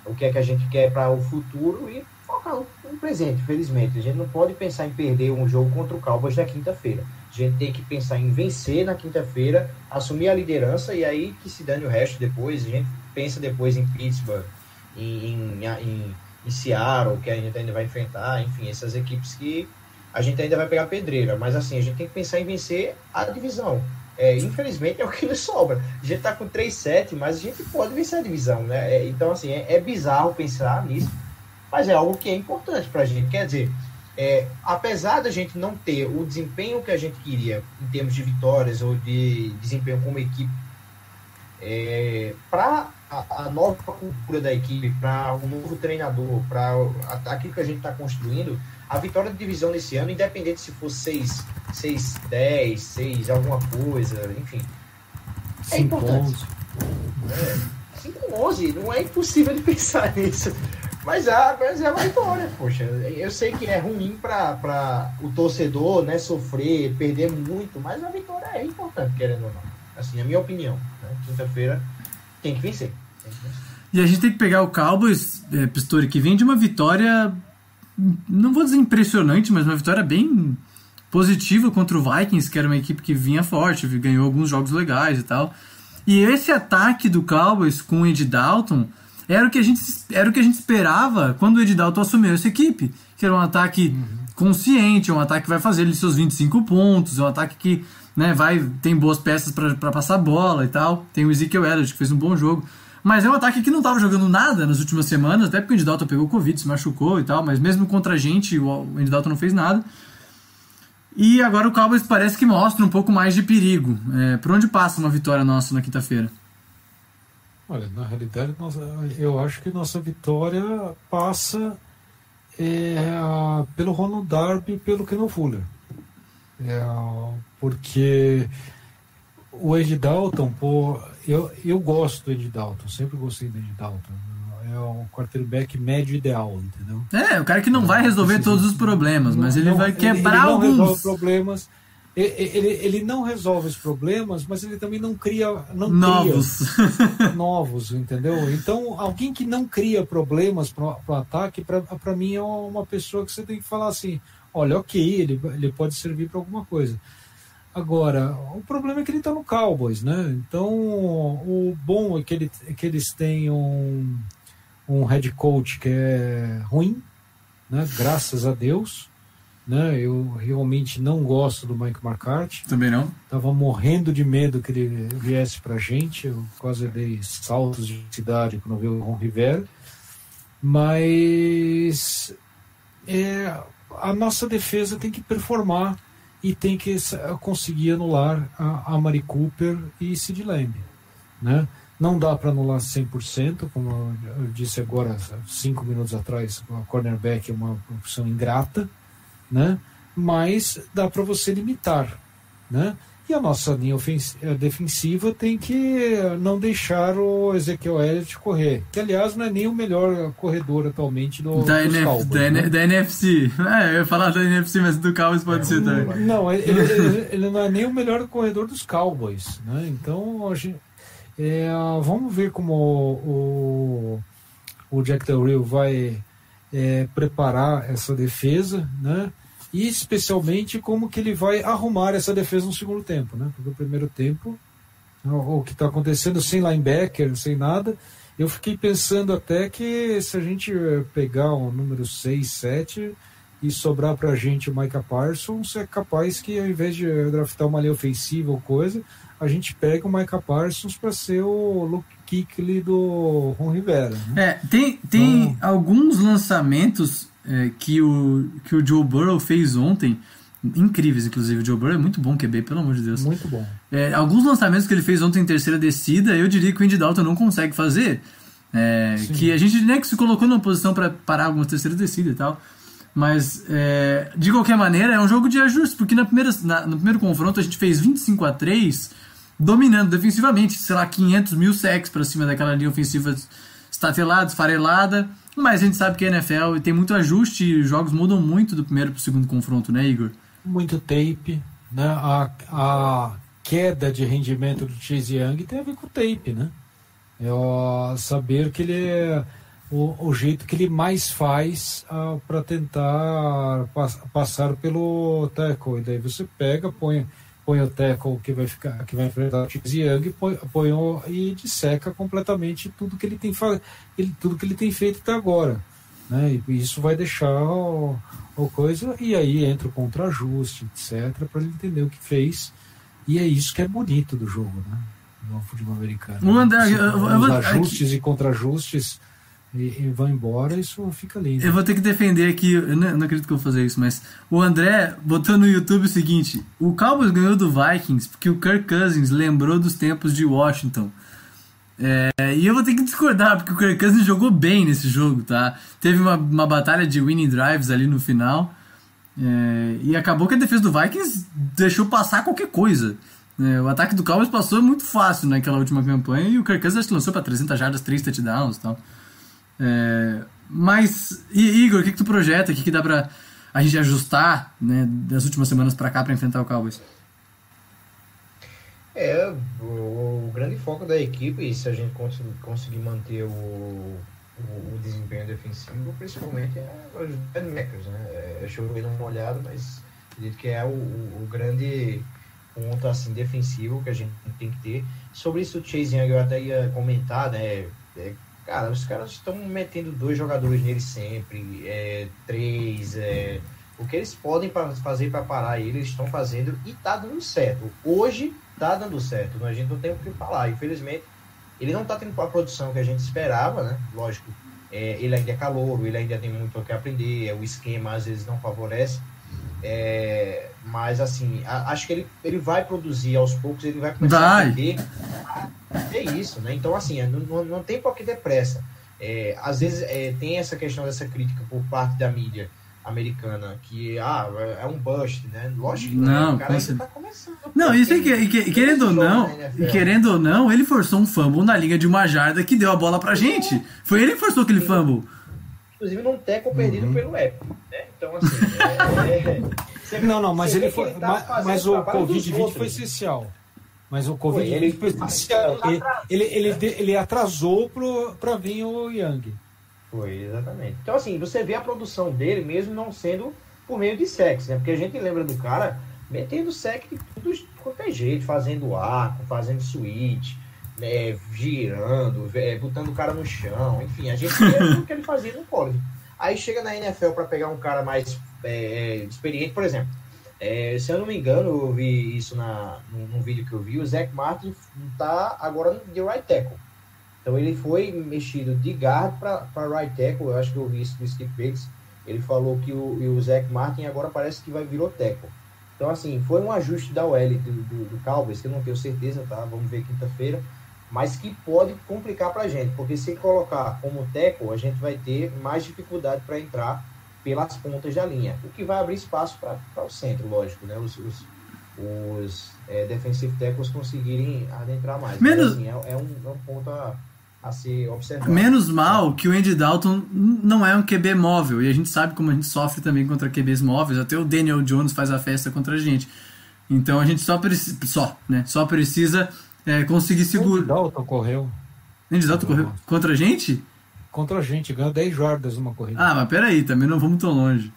o que é que a gente quer para o futuro e focar no presente, felizmente. A gente não pode pensar em perder um jogo contra o Cowboys na quinta-feira. A gente tem que pensar em vencer na quinta-feira, assumir a liderança e aí que se dane o resto depois. A gente pensa depois em Pittsburgh, em, em, em, em Seattle, que a gente ainda vai enfrentar, enfim, essas equipes que a gente ainda vai pegar pedreira. Mas assim, a gente tem que pensar em vencer a divisão. É, infelizmente é o que nos sobra. A gente tá com 3-7, mas a gente pode vencer a divisão, né? É, então, assim, é, é, bizarro pensar nisso, mas é algo que é importante pra gente. Quer dizer, é, apesar da gente não ter o desempenho que a gente queria em termos de vitórias ou de desempenho como equipe, é, para a, a, nova cultura da equipe, para o um novo treinador, para aquilo que a gente está construindo, a vitória de divisão nesse ano, independente se for 6, 6 10, 6 alguma coisa, enfim. É importante. 5 é, 11, não é impossível de pensar nisso. Mas, é, mas é uma vitória, poxa. Eu sei que é ruim para o torcedor né, sofrer, perder muito, mas a vitória é importante, querendo ou não. Assim, é a minha opinião. Né? Quinta-feira tem que vencer. Tem que vencer. E a gente tem que pegar o Cowboys, é, Pistori, que vem de uma vitória não vou dizer impressionante, mas uma vitória bem positiva contra o Vikings, que era uma equipe que vinha forte, ganhou alguns jogos legais e tal. E esse ataque do Cowboys com o Ed Dalton era o que a gente, era o que a gente esperava quando o Ed Dalton assumiu essa equipe. Que era um ataque uhum. consciente, um ataque que vai fazer ele seus 25 pontos, um ataque que né, vai tem boas peças para passar bola e tal. Tem o Ezekiel Elliott, que fez um bom jogo. Mas é um ataque que não estava jogando nada nas últimas semanas, até porque o Andy Dalton pegou Covid, se machucou e tal, mas mesmo contra a gente, o Andy Dalton não fez nada. E agora o Cowboys parece que mostra um pouco mais de perigo. É, por onde passa uma vitória nossa na quinta-feira? Olha, na realidade, eu acho que nossa vitória passa é, pelo Ronald Darby e pelo Kenan Fuller. É, porque o Ed Dalton, pô, eu, eu gosto do Ed Dalton, sempre gostei do Ed Dalton. É um quarterback médio ideal, entendeu? É, o cara que não vai resolver todos os problemas, mas ele não, vai quebrar ele, ele alguns. problemas. Ele, ele, não resolve os problemas, mas ele também não cria. Não novos. Cria novos, entendeu? Então, alguém que não cria problemas para o ataque, para mim é uma pessoa que você tem que falar assim: olha, ok, ele, ele pode servir para alguma coisa. Agora, o problema é que ele está no Cowboys, né? Então, o bom é que, ele, é que eles têm um, um head coach que é ruim, né? Graças a Deus. Né? Eu realmente não gosto do Mike McCarthy. Também não. Tava morrendo de medo que ele viesse pra gente. Eu quase dei saltos de cidade quando vi o Ron Rivera. Mas é, a nossa defesa tem que performar e tem que conseguir anular a, a Mari Cooper e Sid Lamb. Né? Não dá para anular 100%, como eu disse agora, cinco minutos atrás, a cornerback é uma opção ingrata, né? mas dá para você limitar. Né? E a nossa linha eh, defensiva tem que não deixar o Ezequiel Elliott correr, que aliás não é nem o melhor corredor atualmente do, da, NF, Cowboys, da, né? da, NFC. É, eu ia falar da NFC, mas do Cowboys pode é, ser também. Não, ele, ele, ele, não é nem o melhor corredor dos Cowboys. Né? Então, a gente, é, vamos ver como o, o, o Jack Del Rio vai é, preparar essa defesa, né? e especialmente como que ele vai arrumar essa defesa no segundo tempo, né? Porque o primeiro tempo, o, que está acontecendo sem linebacker, sem nada, eu fiquei pensando até que se a gente eh, pegar o número 6, 7 e sobrar para a gente o Micah Parsons, é capaz que ao invés de draftar uma linha ofensiva ou coisa, a gente pega o Micah Parsons para ser o Luke Kuechly do Ron Rivera. Né? É, tem, tem então, alguns lançamentos é, que, o, que o Joe Burrow fez ontem, incríveis, inclusive. O Joe Burrow é muito bom QB, pelo amor de Deus. Muito bom. É, alguns lançamentos que ele fez ontem em terceira descida, eu diria que o Andy Dalton não consegue fazer. É, que a gente nem que se colocou numa posição para parar algumas terceiras descidas e tal. Mas, é, de qualquer maneira, é um jogo de ajuste, porque na primeira, na, no primeiro confronto a gente fez 25 a 3 dominando defensivamente, sei lá, 500 mil sacks para cima daquela linha ofensiva estatelada, esfarelada. Mas a gente sabe que a NFL tem muito ajuste e os jogos mudam muito do primeiro para o segundo confronto, né, Igor? Muito tape, né? A, a queda de rendimento do Chase Young tem a ver com o tape, né? É saber que ele é o, o jeito que ele mais faz ah, para tentar pass, passar pelo tackle. E daí você pega, põe põe o tackle que vai ficar que vai enfrentar o Chase Young põe, põe o, e disseca completamente tudo que ele tem ele, tudo que ele tem feito até agora né? E isso vai deixar o, o coisa e aí entra o contra-ajuste etc para ele entender o que fez. E é isso que é bonito do jogo né? No futebol americano. O André, eu, eu, eu, ajustes e contra-ajustes e, vão embora, isso fica lindo. Eu vou ter que defender aqui, eu não, não, acredito que eu vou fazer isso, mas o André botou no YouTube o seguinte: o Cowboys ganhou do Vikings porque o Kirk Cousins lembrou dos tempos de Washington. É, e eu vou ter que discordar, porque o Kirk Cousins jogou bem nesse jogo, tá? Teve uma, uma batalha de winning drives ali no final. É, e acabou que a defesa do Vikings deixou passar qualquer coisa. É, o ataque do Cowboys passou muito fácil naquela última campanha e o Kirk Cousins lançou para 300 jardas, 3 touchdowns e tal. É, mas, Igor, o que, que tu projeta? O que, que dá pra a gente ajustar né, das últimas semanas para cá para enfrentar o Cowboys? É, o, o, grande foco da equipe, se a gente cons conseguir manter o, o, o, desempenho defensivo, principalmente é os backmakers, né? É, choveu numa olhada, mas acredito que é o, o, grande ponto assim, defensivo que a gente tem que ter. Sobre isso, o Chase Young eu até ia comentar, né? É, Cara, os caras estão metendo dois jogadores nele sempre, é, três, é, o que eles podem fazer para parar ele, eles estão fazendo e tá dando certo. Hoje tá dando certo, a gente não tem o que falar. Infelizmente, ele não tá tendo a produção que a gente esperava, né? Lógico, é, ele ainda é calor, ele ainda tem muito o que aprender, o esquema às vezes não favorece. É, mas assim, a, acho que ele, ele vai produzir aos poucos, ele vai começar vai. a aprender é isso, né? Então, assim, é, não, não tem por que ter pressa. É, às vezes é, tem essa questão dessa crítica por parte da mídia americana que ah, é um bust, né? Lógico que não, o cara ainda tá começando. Não, isso é que, que querendo ou não, querendo ou não, ele forçou um fumble na linha de uma jarda que deu a bola pra gente. Foi ele que forçou aquele fumble. Inclusive num teco perdido uhum. pelo Apple, né? Então assim, é, é, não, não, mas ele foi, tá mas, o Covid-20 foi essencial. Mas o Covid ele, ele, ele, ele, ele atrasou para vir o Yang. Foi, exatamente. Então, assim, você vê a produção dele mesmo não sendo por meio de sexo, né? Porque a gente lembra do cara metendo sexo de tudo quanto é jeito, fazendo arco, fazendo switch, né, girando, é, botando o cara no chão, enfim, a gente vê tudo que ele fazia no college. Aí chega na NFL para pegar um cara mais é, experiente, por exemplo. É, se eu não me engano, eu vi isso na, num, num vídeo que eu vi, o Zach Martin está agora de right tackle. Então ele foi mexido de guard para right tackle, eu acho que eu vi isso do Skip Bates. ele falou que o, o Zach Martin agora parece que vai virou teco. Então, assim, foi um ajuste da OL do, do, do Cowboys, que eu não tenho certeza, tá? Vamos ver quinta-feira. Mas que pode complicar pra gente, porque se colocar como teco, a gente vai ter mais dificuldade para entrar pelas pontas da linha, o que vai abrir espaço para o centro, lógico, né? Os, os, os é, defensive tackles conseguirem adentrar mais. Menos... Mas, assim, é, é, um, é um ponto a, a ser observado. Menos mal que o Andy Dalton não é um QB móvel, e a gente sabe como a gente sofre também contra QBs móveis, até o Daniel Jones faz a festa contra a gente. Então a gente só precisa, só, né? Só precisa é, conseguir segurar. Andy Dalton correu. Andy Dalton correu contra a gente? Contra a gente, ganhou 10 jardas numa corrida. Ah, mas peraí, também não vamos tão longe.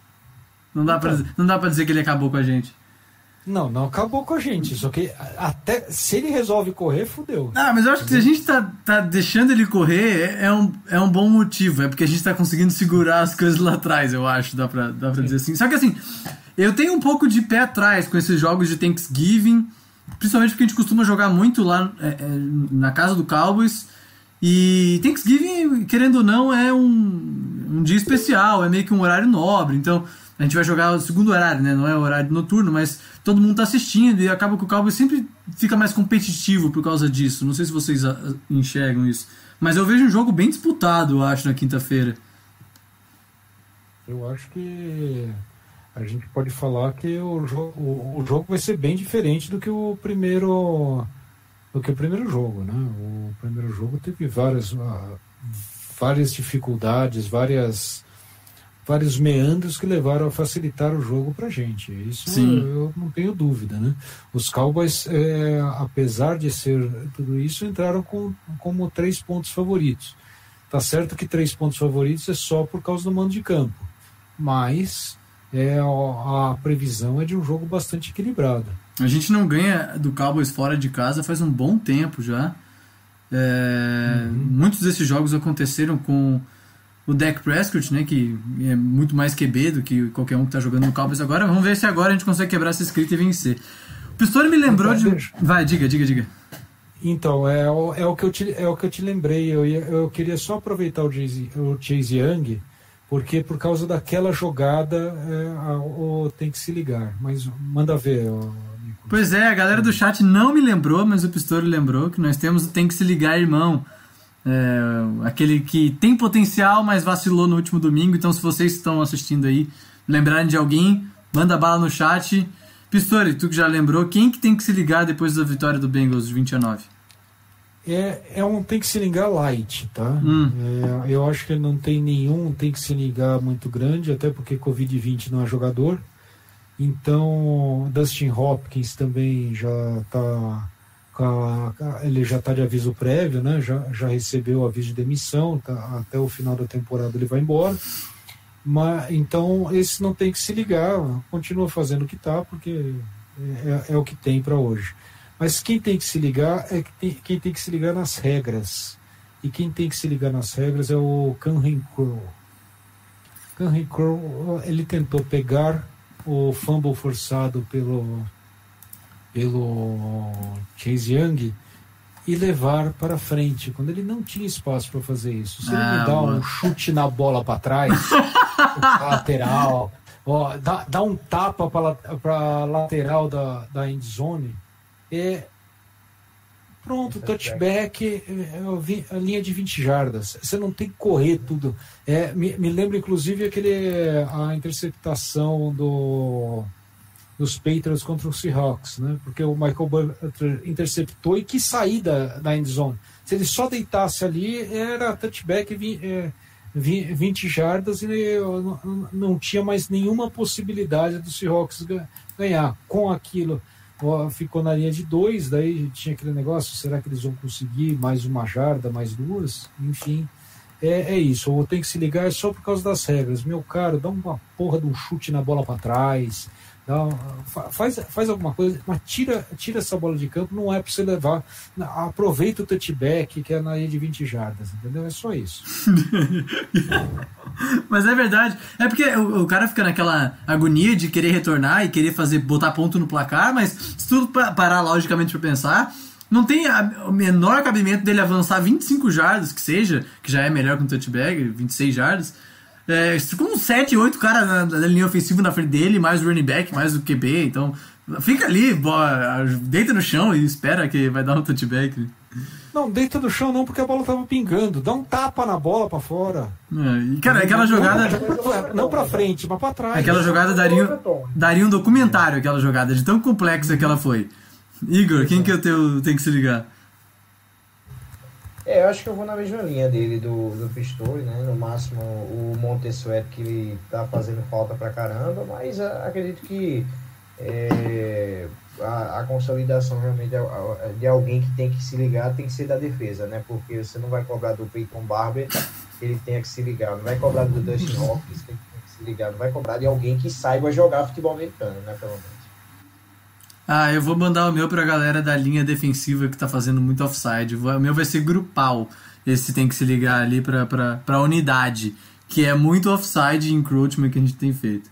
Não dá, então, pra, não dá pra dizer que ele acabou com a gente. Não, não acabou com a gente. Só que até se ele resolve correr, fudeu. Ah, mas eu acho que se a gente tá, tá deixando ele correr, é, é, um, é um bom motivo. É porque a gente tá conseguindo segurar as coisas lá atrás, eu acho, dá pra, dá pra dizer assim. Só que assim, eu tenho um pouco de pé atrás com esses jogos de Thanksgiving, principalmente porque a gente costuma jogar muito lá é, é, na casa do Cowboys. E Thanksgiving, querendo ou não, é um, um dia especial, é meio que um horário nobre. Então, a gente vai jogar o segundo horário, né? Não é horário noturno, mas todo mundo tá assistindo e acaba que o Cowboys sempre fica mais competitivo por causa disso. Não sei se vocês ah, enxergam isso. Mas eu vejo um jogo bem disputado, eu acho, na quinta-feira. Eu acho que a gente pode falar que o jogo, o jogo vai ser bem diferente do que o primeiro do que o primeiro jogo, né? O primeiro jogo teve várias, uh, várias dificuldades, várias vários meandros que levaram a facilitar o jogo para gente. Isso Sim. eu não tenho dúvida, né? Os Cowboys, é, apesar de ser tudo isso, entraram com, como três pontos favoritos. Tá certo que três pontos favoritos é só por causa do mando de campo, mas é, a, previsão é de um jogo bastante equilibrado. A gente não ganha do Cowboys fora de casa faz um bom tempo já. É, uhum. Muitos desses jogos aconteceram com o Dak Prescott, né, que é muito mais QB do que qualquer um que está jogando no Cowboys agora. Vamos ver se agora a gente consegue quebrar essa escrita e vencer. O Pistori me lembrou então, de. Vai, diga, diga, diga. Então, é, o, é, o que eu te, é o que eu te lembrei. Eu, ia, eu queria só aproveitar o Chase, o Chase Young, porque por causa daquela jogada é, o, tem que se ligar. Mas manda ver, Pois é, a galera do chat não me lembrou, mas o Pistori lembrou que nós temos o Tem que se ligar, irmão. É, aquele que tem potencial, mas vacilou no último domingo. Então, se vocês estão assistindo aí, lembrarem de alguém, manda bala no chat. Pistori, tu que já lembrou, quem que tem que se ligar depois da vitória do Bengals de 29? É, é um tem que se ligar light, tá? Hum. É, eu acho que não tem nenhum tem que se ligar muito grande, até porque Covid-20 não é jogador. Então, Dustin Hopkins também já está ele já está de aviso prévio, né? Já, já recebeu o aviso de demissão, tá, até o final da temporada ele vai embora. Mas, então, esse não tem que se ligar, continua fazendo o que está, porque é, é, o que tem para hoje. Mas quem tem que se ligar é quem tem que se ligar nas regras. E quem tem que se ligar nas regras é o Canhen Crow. Canhen Crow, ele tentou pegar o fumble forçado pelo, pelo Chase Young e levar para frente, quando ele não tinha espaço para fazer isso. Se ele ah, me dá mano. um chute na bola para trás, lateral, ó, dá, dá um tapa para a lateral da, da end zone, é, Pronto, touchback, a linha de 20 jardas. Você não tem que correr tudo. É, me, me lembra, inclusive, aquele, a interceptação do, dos Patriots contra os Seahawks, né? Porque o Michael Butler interceptou e que sair da, da end zone. Se ele só deitasse ali, era touchback 20, é, 20 jardas e não, não tinha mais nenhuma possibilidade do Seahawks ganhar. Com aquilo ficou na linha de dois, daí tinha aquele negócio, será que eles vão conseguir mais uma jarda, mais duas? Enfim, é, é isso. Ou tem que se ligar só por causa das regras. Meu caro, dá uma porra de um chute na bola para trás, dá, faz, faz alguma coisa, mas tira, tira essa bola de campo, não é para você levar. Aproveita o touchback, que é na linha de 20 jardas, entendeu? É só isso. Mas é verdade. É porque o, o, cara fica naquela agonia de querer retornar e querer fazer botar ponto no placar, mas se tudo parar logicamente para pensar, não tem a, o menor cabimento dele avançar 25 jardas, que seja, que já é melhor que um touchback, 26 jardas, É, com 7, 8 caras na, na linha ofensiva na frente dele, mais o running back, mais o QB, então fica ali, boa, deita no chão e espera que vai dar um touchback. Não, deita no chão não, porque a bola tava pingando. Dá um tapa na bola pra fora. É, e, cara, aquela jogada. Não, pra frente, mas pra trás. Aquela jogada daria, daria um documentário, aquela jogada, de tão complexa que ela foi. Igor, quem que eu tenho, tem que se ligar? É, eu acho que eu vou na mesma linha dele, do, do Pistori, né? No máximo o Montesuet, que ele tá fazendo falta pra caramba, mas a, acredito que é, a, a, consolidação realmente de alguém que tem que se ligar tem que ser da defesa, né? Porque você não vai cobrar do Peyton Barber que ele tenha que se ligar, não vai cobrar do Dustin Hopkins que ele tenha que se ligar, não vai cobrar de alguém que saiba jogar futebol americano, né? Pelo menos. Ah, eu vou mandar o meu pra galera da linha defensiva que tá fazendo muito offside. O meu vai ser grupal. Esse tem que se ligar ali pra, pra, pra unidade, que é muito offside e encroachment que a gente tem feito.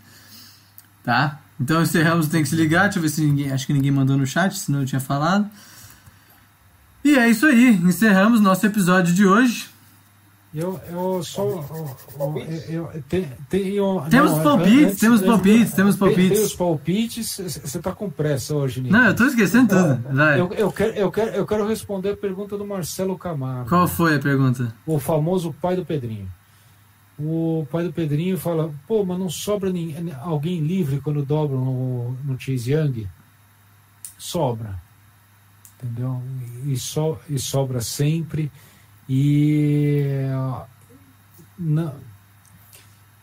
Tá? Então encerramos, tem que se ligar. Deixa eu ver se ninguém. Acho que ninguém mandou no chat, senão eu tinha falado. E é isso aí. Encerramos nosso episódio de hoje. Eu, eu só. Eu, eu, tem, tem, eu, temos não, palpites, antes, temos palpites, temos palpites. Tem, tem os palpites, você tá com pressa hoje, Nico. Não, eu tô esquecendo tudo. Vai. Eu, eu, quero, eu, quero, eu quero responder a pergunta do Marcelo Camargo. Qual foi a pergunta? O famoso pai do Pedrinho. O pai do Pedrinho fala: pô, mas não sobra ninguém, alguém livre quando dobram no, no Chase Young? Sobra. Entendeu? E, so, e sobra sempre. E não,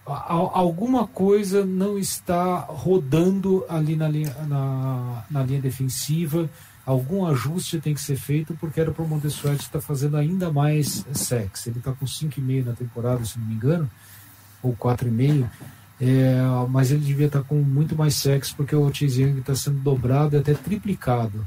alguma coisa não está rodando ali na linha, na, na linha defensiva, algum ajuste tem que ser feito, porque era para o Montessuet estar fazendo ainda mais sexo. Ele está com 5,5 na temporada, se não me engano, ou 4,5. É, mas ele devia estar com muito mais sexo, porque o Chase Young está sendo dobrado e até triplicado.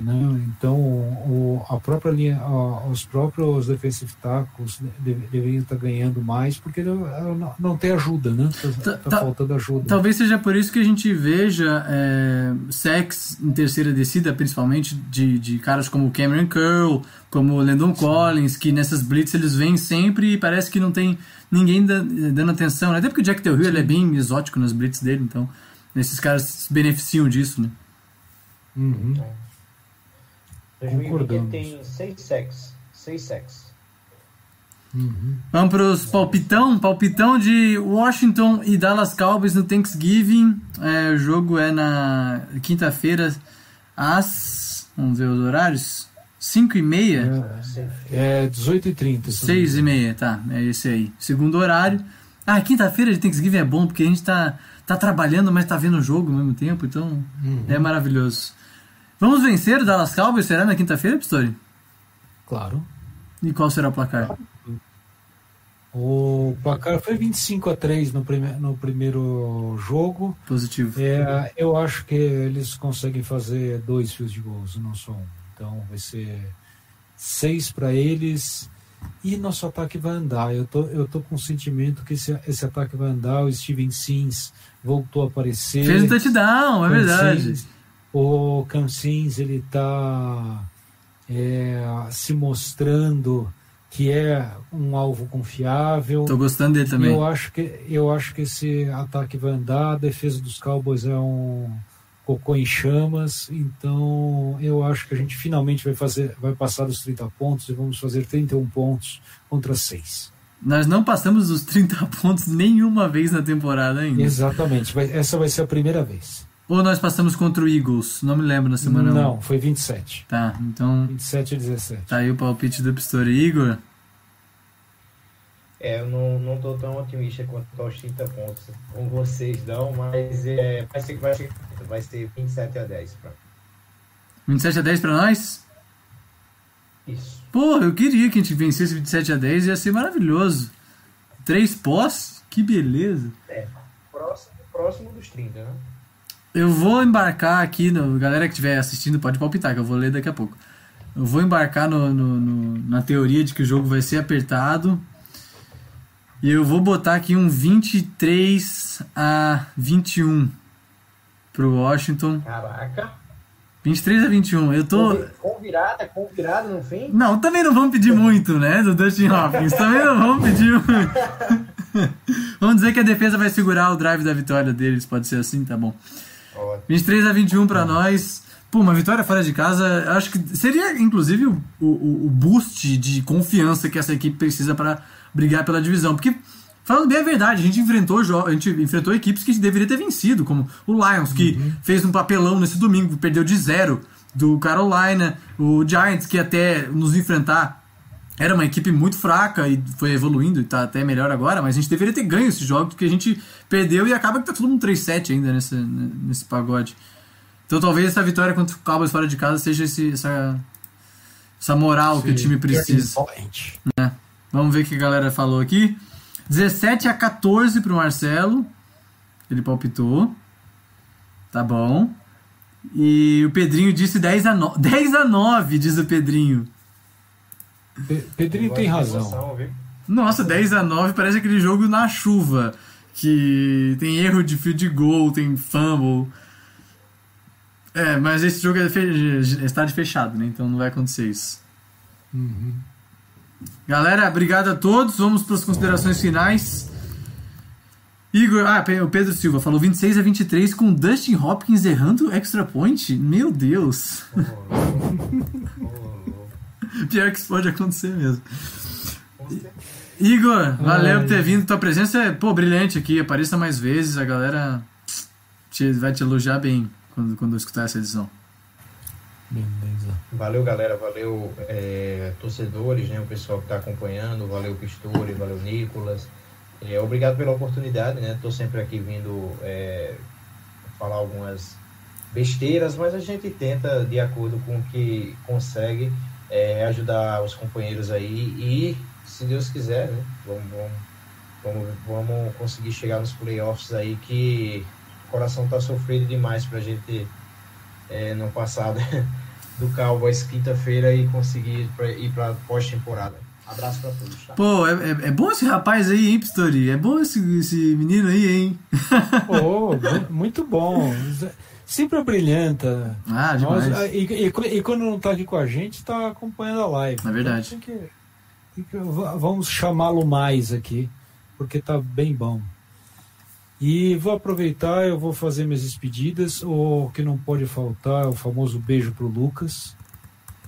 Né? Então, o, a própria linha, a, os próprios defensive tackles deve, deveriam estar ganhando mais, porque não, não tem ajuda, né? Está tá, tá, faltando ajuda. Talvez seja por isso que a gente veja é, sex em terceira descida, principalmente de, de caras como Cameron Curl, como Landon Sim. Collins, que nessas blitz eles vêm sempre e parece que não tem ninguém dando atenção. Né? Até porque o Jack Del Rio ele é bem exótico nas blitz dele, então esses caras se beneficiam disso, né? Uhum. É. 2020 tem seis sacks. Seis sacks. Uhum. Vamos para os palpitão. Palpitão de Washington e Dallas Cowboys no Thanksgiving. É, o jogo é na quinta-feira às. Vamos ver os horários. 5 e meia? É, é 18 e 30. 6 e meia, tá. É esse aí. Segundo horário. Ah, quinta-feira de Thanksgiving é bom porque a gente tá, tá trabalhando, mas tá vendo o jogo ao mesmo tempo, então uhum. é maravilhoso. Vamos vencer o Dallas Cowboys? Será na quinta-feira, Pistori? Claro. E qual será o placar? O placar foi 25 a 3 no, prime no primeiro jogo. Positivo. É, eu acho que eles conseguem fazer dois fios de gols, não só um. Então vai ser seis para eles e nosso ataque vai andar. Eu tô, eu tô com o sentimento que esse, esse ataque vai andar. O Steven Sims voltou a aparecer. Fez um touchdown, é verdade. Sims, o Cancins ele está é, se mostrando que é um alvo confiável. Tô gostando dele também. Eu acho que eu acho que esse ataque vai andar. A defesa dos Cowboys é um cocô em chamas. Então eu acho que a gente finalmente vai fazer, vai passar dos 30 pontos e vamos fazer 31 pontos contra 6. Nós não passamos dos 30 pontos nenhuma vez na temporada ainda. Exatamente. Essa vai ser a primeira vez. Ou nós passamos contra o Eagles? Não me lembro na semana. Não, foi 27. Tá, então. 27 e 17. Tá aí o palpite do Pistori. Igor? É, eu não, não tô tão otimista quanto aos 30 pontos com vocês, não, mas é, vai, ser, vai, ser, vai ser 27 a 10 pra 27 a 10 pra nós? Isso. Pô, eu queria que a gente vencesse 27 a 10, ia ser maravilhoso. Três pós? Que beleza. É, próximo, próximo dos 30, né? Eu vou embarcar aqui, no, galera que estiver assistindo pode palpitar, que eu vou ler daqui a pouco. Eu vou embarcar no, no, no, na teoria de que o jogo vai ser apertado. E eu vou botar aqui um 23 a 21 pro Washington. Caraca. 23 a 21. Eu tô. Com virada, com virada no fim? Não, também não vamos pedir muito, né? Do Dustin Hopkins. também não vamos pedir muito. Vamos dizer que a defesa vai segurar o drive da vitória deles, pode ser assim, tá bom. Ótimo. 23 a 21 pra nós. Pô, uma vitória fora de casa, acho que seria inclusive o, o, o boost de confiança que essa equipe precisa pra brigar pela divisão. Porque, falando bem a verdade, a gente enfrentou, a gente enfrentou equipes que deveria ter vencido, como o Lions, que fez um papelão nesse domingo, perdeu de zero do Carolina, o Giants, que até nos enfrentar era uma equipe muito fraca e foi evoluindo e tá até melhor agora, mas a gente deveria ter ganho esse jogo porque a gente perdeu e acaba que tá todo mundo 3-7 ainda nesse, nesse pagode. Então talvez essa vitória contra o Cowboys fora de casa seja esse- essa, essa moral que o time precisa. Point. Vamos ver o que a galera falou aqui. 17 a 14 pro Marcelo. Ele palpitou. Tá bom. E o Pedrinho disse 10 a 9. 10 a 9, diz o Pedrinho. Pe- Pedrinho tem razão. Nossa, 10 a 9 parece aquele jogo na chuva. Que tem erro de field goal, tem fumble. É, mas esse jogo é fe... estádio fechado, né? Então não vai acontecer isso. Galera, obrigado a todos. Vamos para as considerações finais. Igor, ah, o Pedro Silva falou 26 a 23 com Dustin Hopkins errando extra point. Meu Deus. Louco. Pior que isso pode acontecer mesmo. Igor, valeu por ter vindo. Tua presença é, pô, brilhante aqui. Apareça mais vezes. A galera te- vai te elogiar bem quando, quando escutar essa edição. Beleza. Valeu, galera. Valeu, é, torcedores, né? O pessoal que está acompanhando. Valeu, Pistori. Valeu, Nicolas. É, obrigado pela oportunidade, né? Estou sempre aqui vindo é, falar algumas besteiras, mas a gente tenta, de acordo com o que consegue, é, ajudar os companheiros aí e, se Deus quiser, né? Vamos, vamos, vamos, vamos conseguir chegar nos playoffs aí que o coração tá sofrido demais pra gente é, não passar do Cowboys quinta-feira e conseguir ir pra- ir pra pós-temporada. Abraço pra todos, tá? Pô, é, é, é bom esse rapaz aí, hein, Pistori? É bom esse, esse menino aí, hein? Oh, mu- muito bom. Sempre brilhanta. Ah, demais. Nós- e, e- e quando não tá aqui com a gente, tá acompanhando a live. É verdade. Então tem que- tem que- va- vamos chamá-lo mais aqui, porque tá bem bom. E vou aproveitar, eu vou fazer minhas despedidas. O que não pode faltar é o famoso beijo pro Lucas.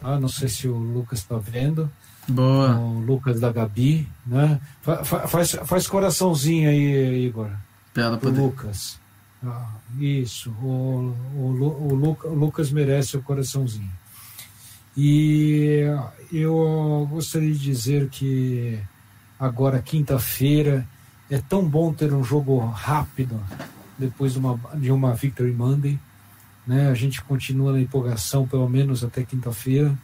Tá? Não sei se o Lucas está vendo. Boa. O Lucas da Gabi. Né? Fa- fa- faz, faz coraçãozinho aí, Igor Pra ela pro poder. Lucas. Ah, isso, o, o, o o Lucas merece o coraçãozinho. E eu gostaria de dizer que agora, quinta-feira, é tão bom ter um jogo rápido depois de uma, de uma Victory Monday. Né? A gente continua na empolgação, pelo menos até quinta-feira.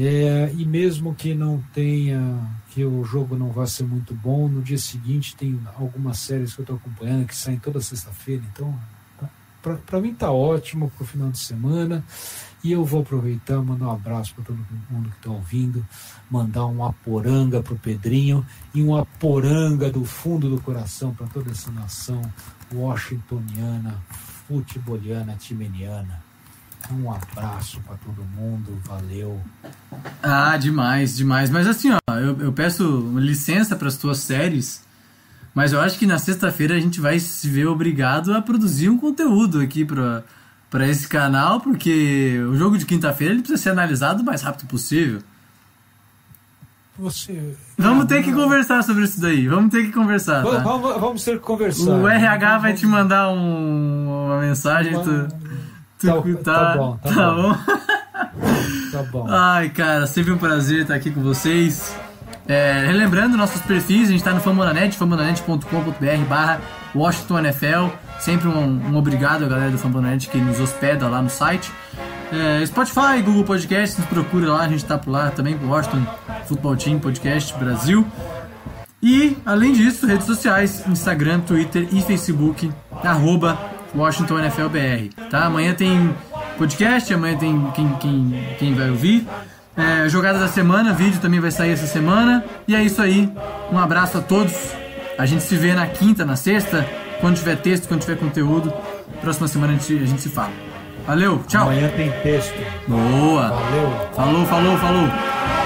É, e mesmo que não tenha, que o jogo não vá ser muito bom, no dia seguinte tem algumas séries que eu estou acompanhando que saem toda sexta-feira, então para mim tá ótimo pro final de semana. E eu vou aproveitar mandar um abraço para todo mundo que está ouvindo, mandar um aporanga pro Pedrinho e um aporanga do fundo do coração para toda essa nação washingtoniana, futeboliana, timeniana. Um abraço para todo mundo, valeu. Ah, demais, demais. Mas assim, ó, eu, eu peço licença para as tuas séries, mas eu acho que na sexta-feira a gente vai se ver obrigado a produzir um conteúdo aqui para para esse canal, porque o jogo de quinta-feira ele precisa ser analisado o mais rápido possível. Você. Vamos ter que conversar sobre isso daí. Vamos ter que conversar, Vamos, tá? vamos, vamos ter que conversar. O RH vai te mandar um- uma mensagem, tu Tá- tá bom, tá bom. Tá bom. Ai, cara, sempre um prazer estar aqui com vocês. É, relembrando nossos perfis, a gente está no Famonanet, famonanet.com.br barra Washington NFL. Sempre um, um obrigado à galera do Famonanet que nos hospeda lá no site. É, Spotify, Google Podcast, nos procure lá, a gente tá por lá também, Washington Football Team Podcast Brasil. E, além disso, redes sociais, Instagram, Twitter e Facebook, arroba Washington NFL BR, tá? Amanhã tem podcast, amanhã tem quem, quem, quem vai ouvir. É, jogada da semana, vídeo também vai sair essa semana. E é isso aí, um abraço a todos. A gente se vê na quinta, na sexta, quando tiver texto, quando tiver conteúdo. Próxima semana a gente, a gente se fala. Valeu, tchau. Amanhã tem texto. Boa. Valeu. Falou, falou, falou.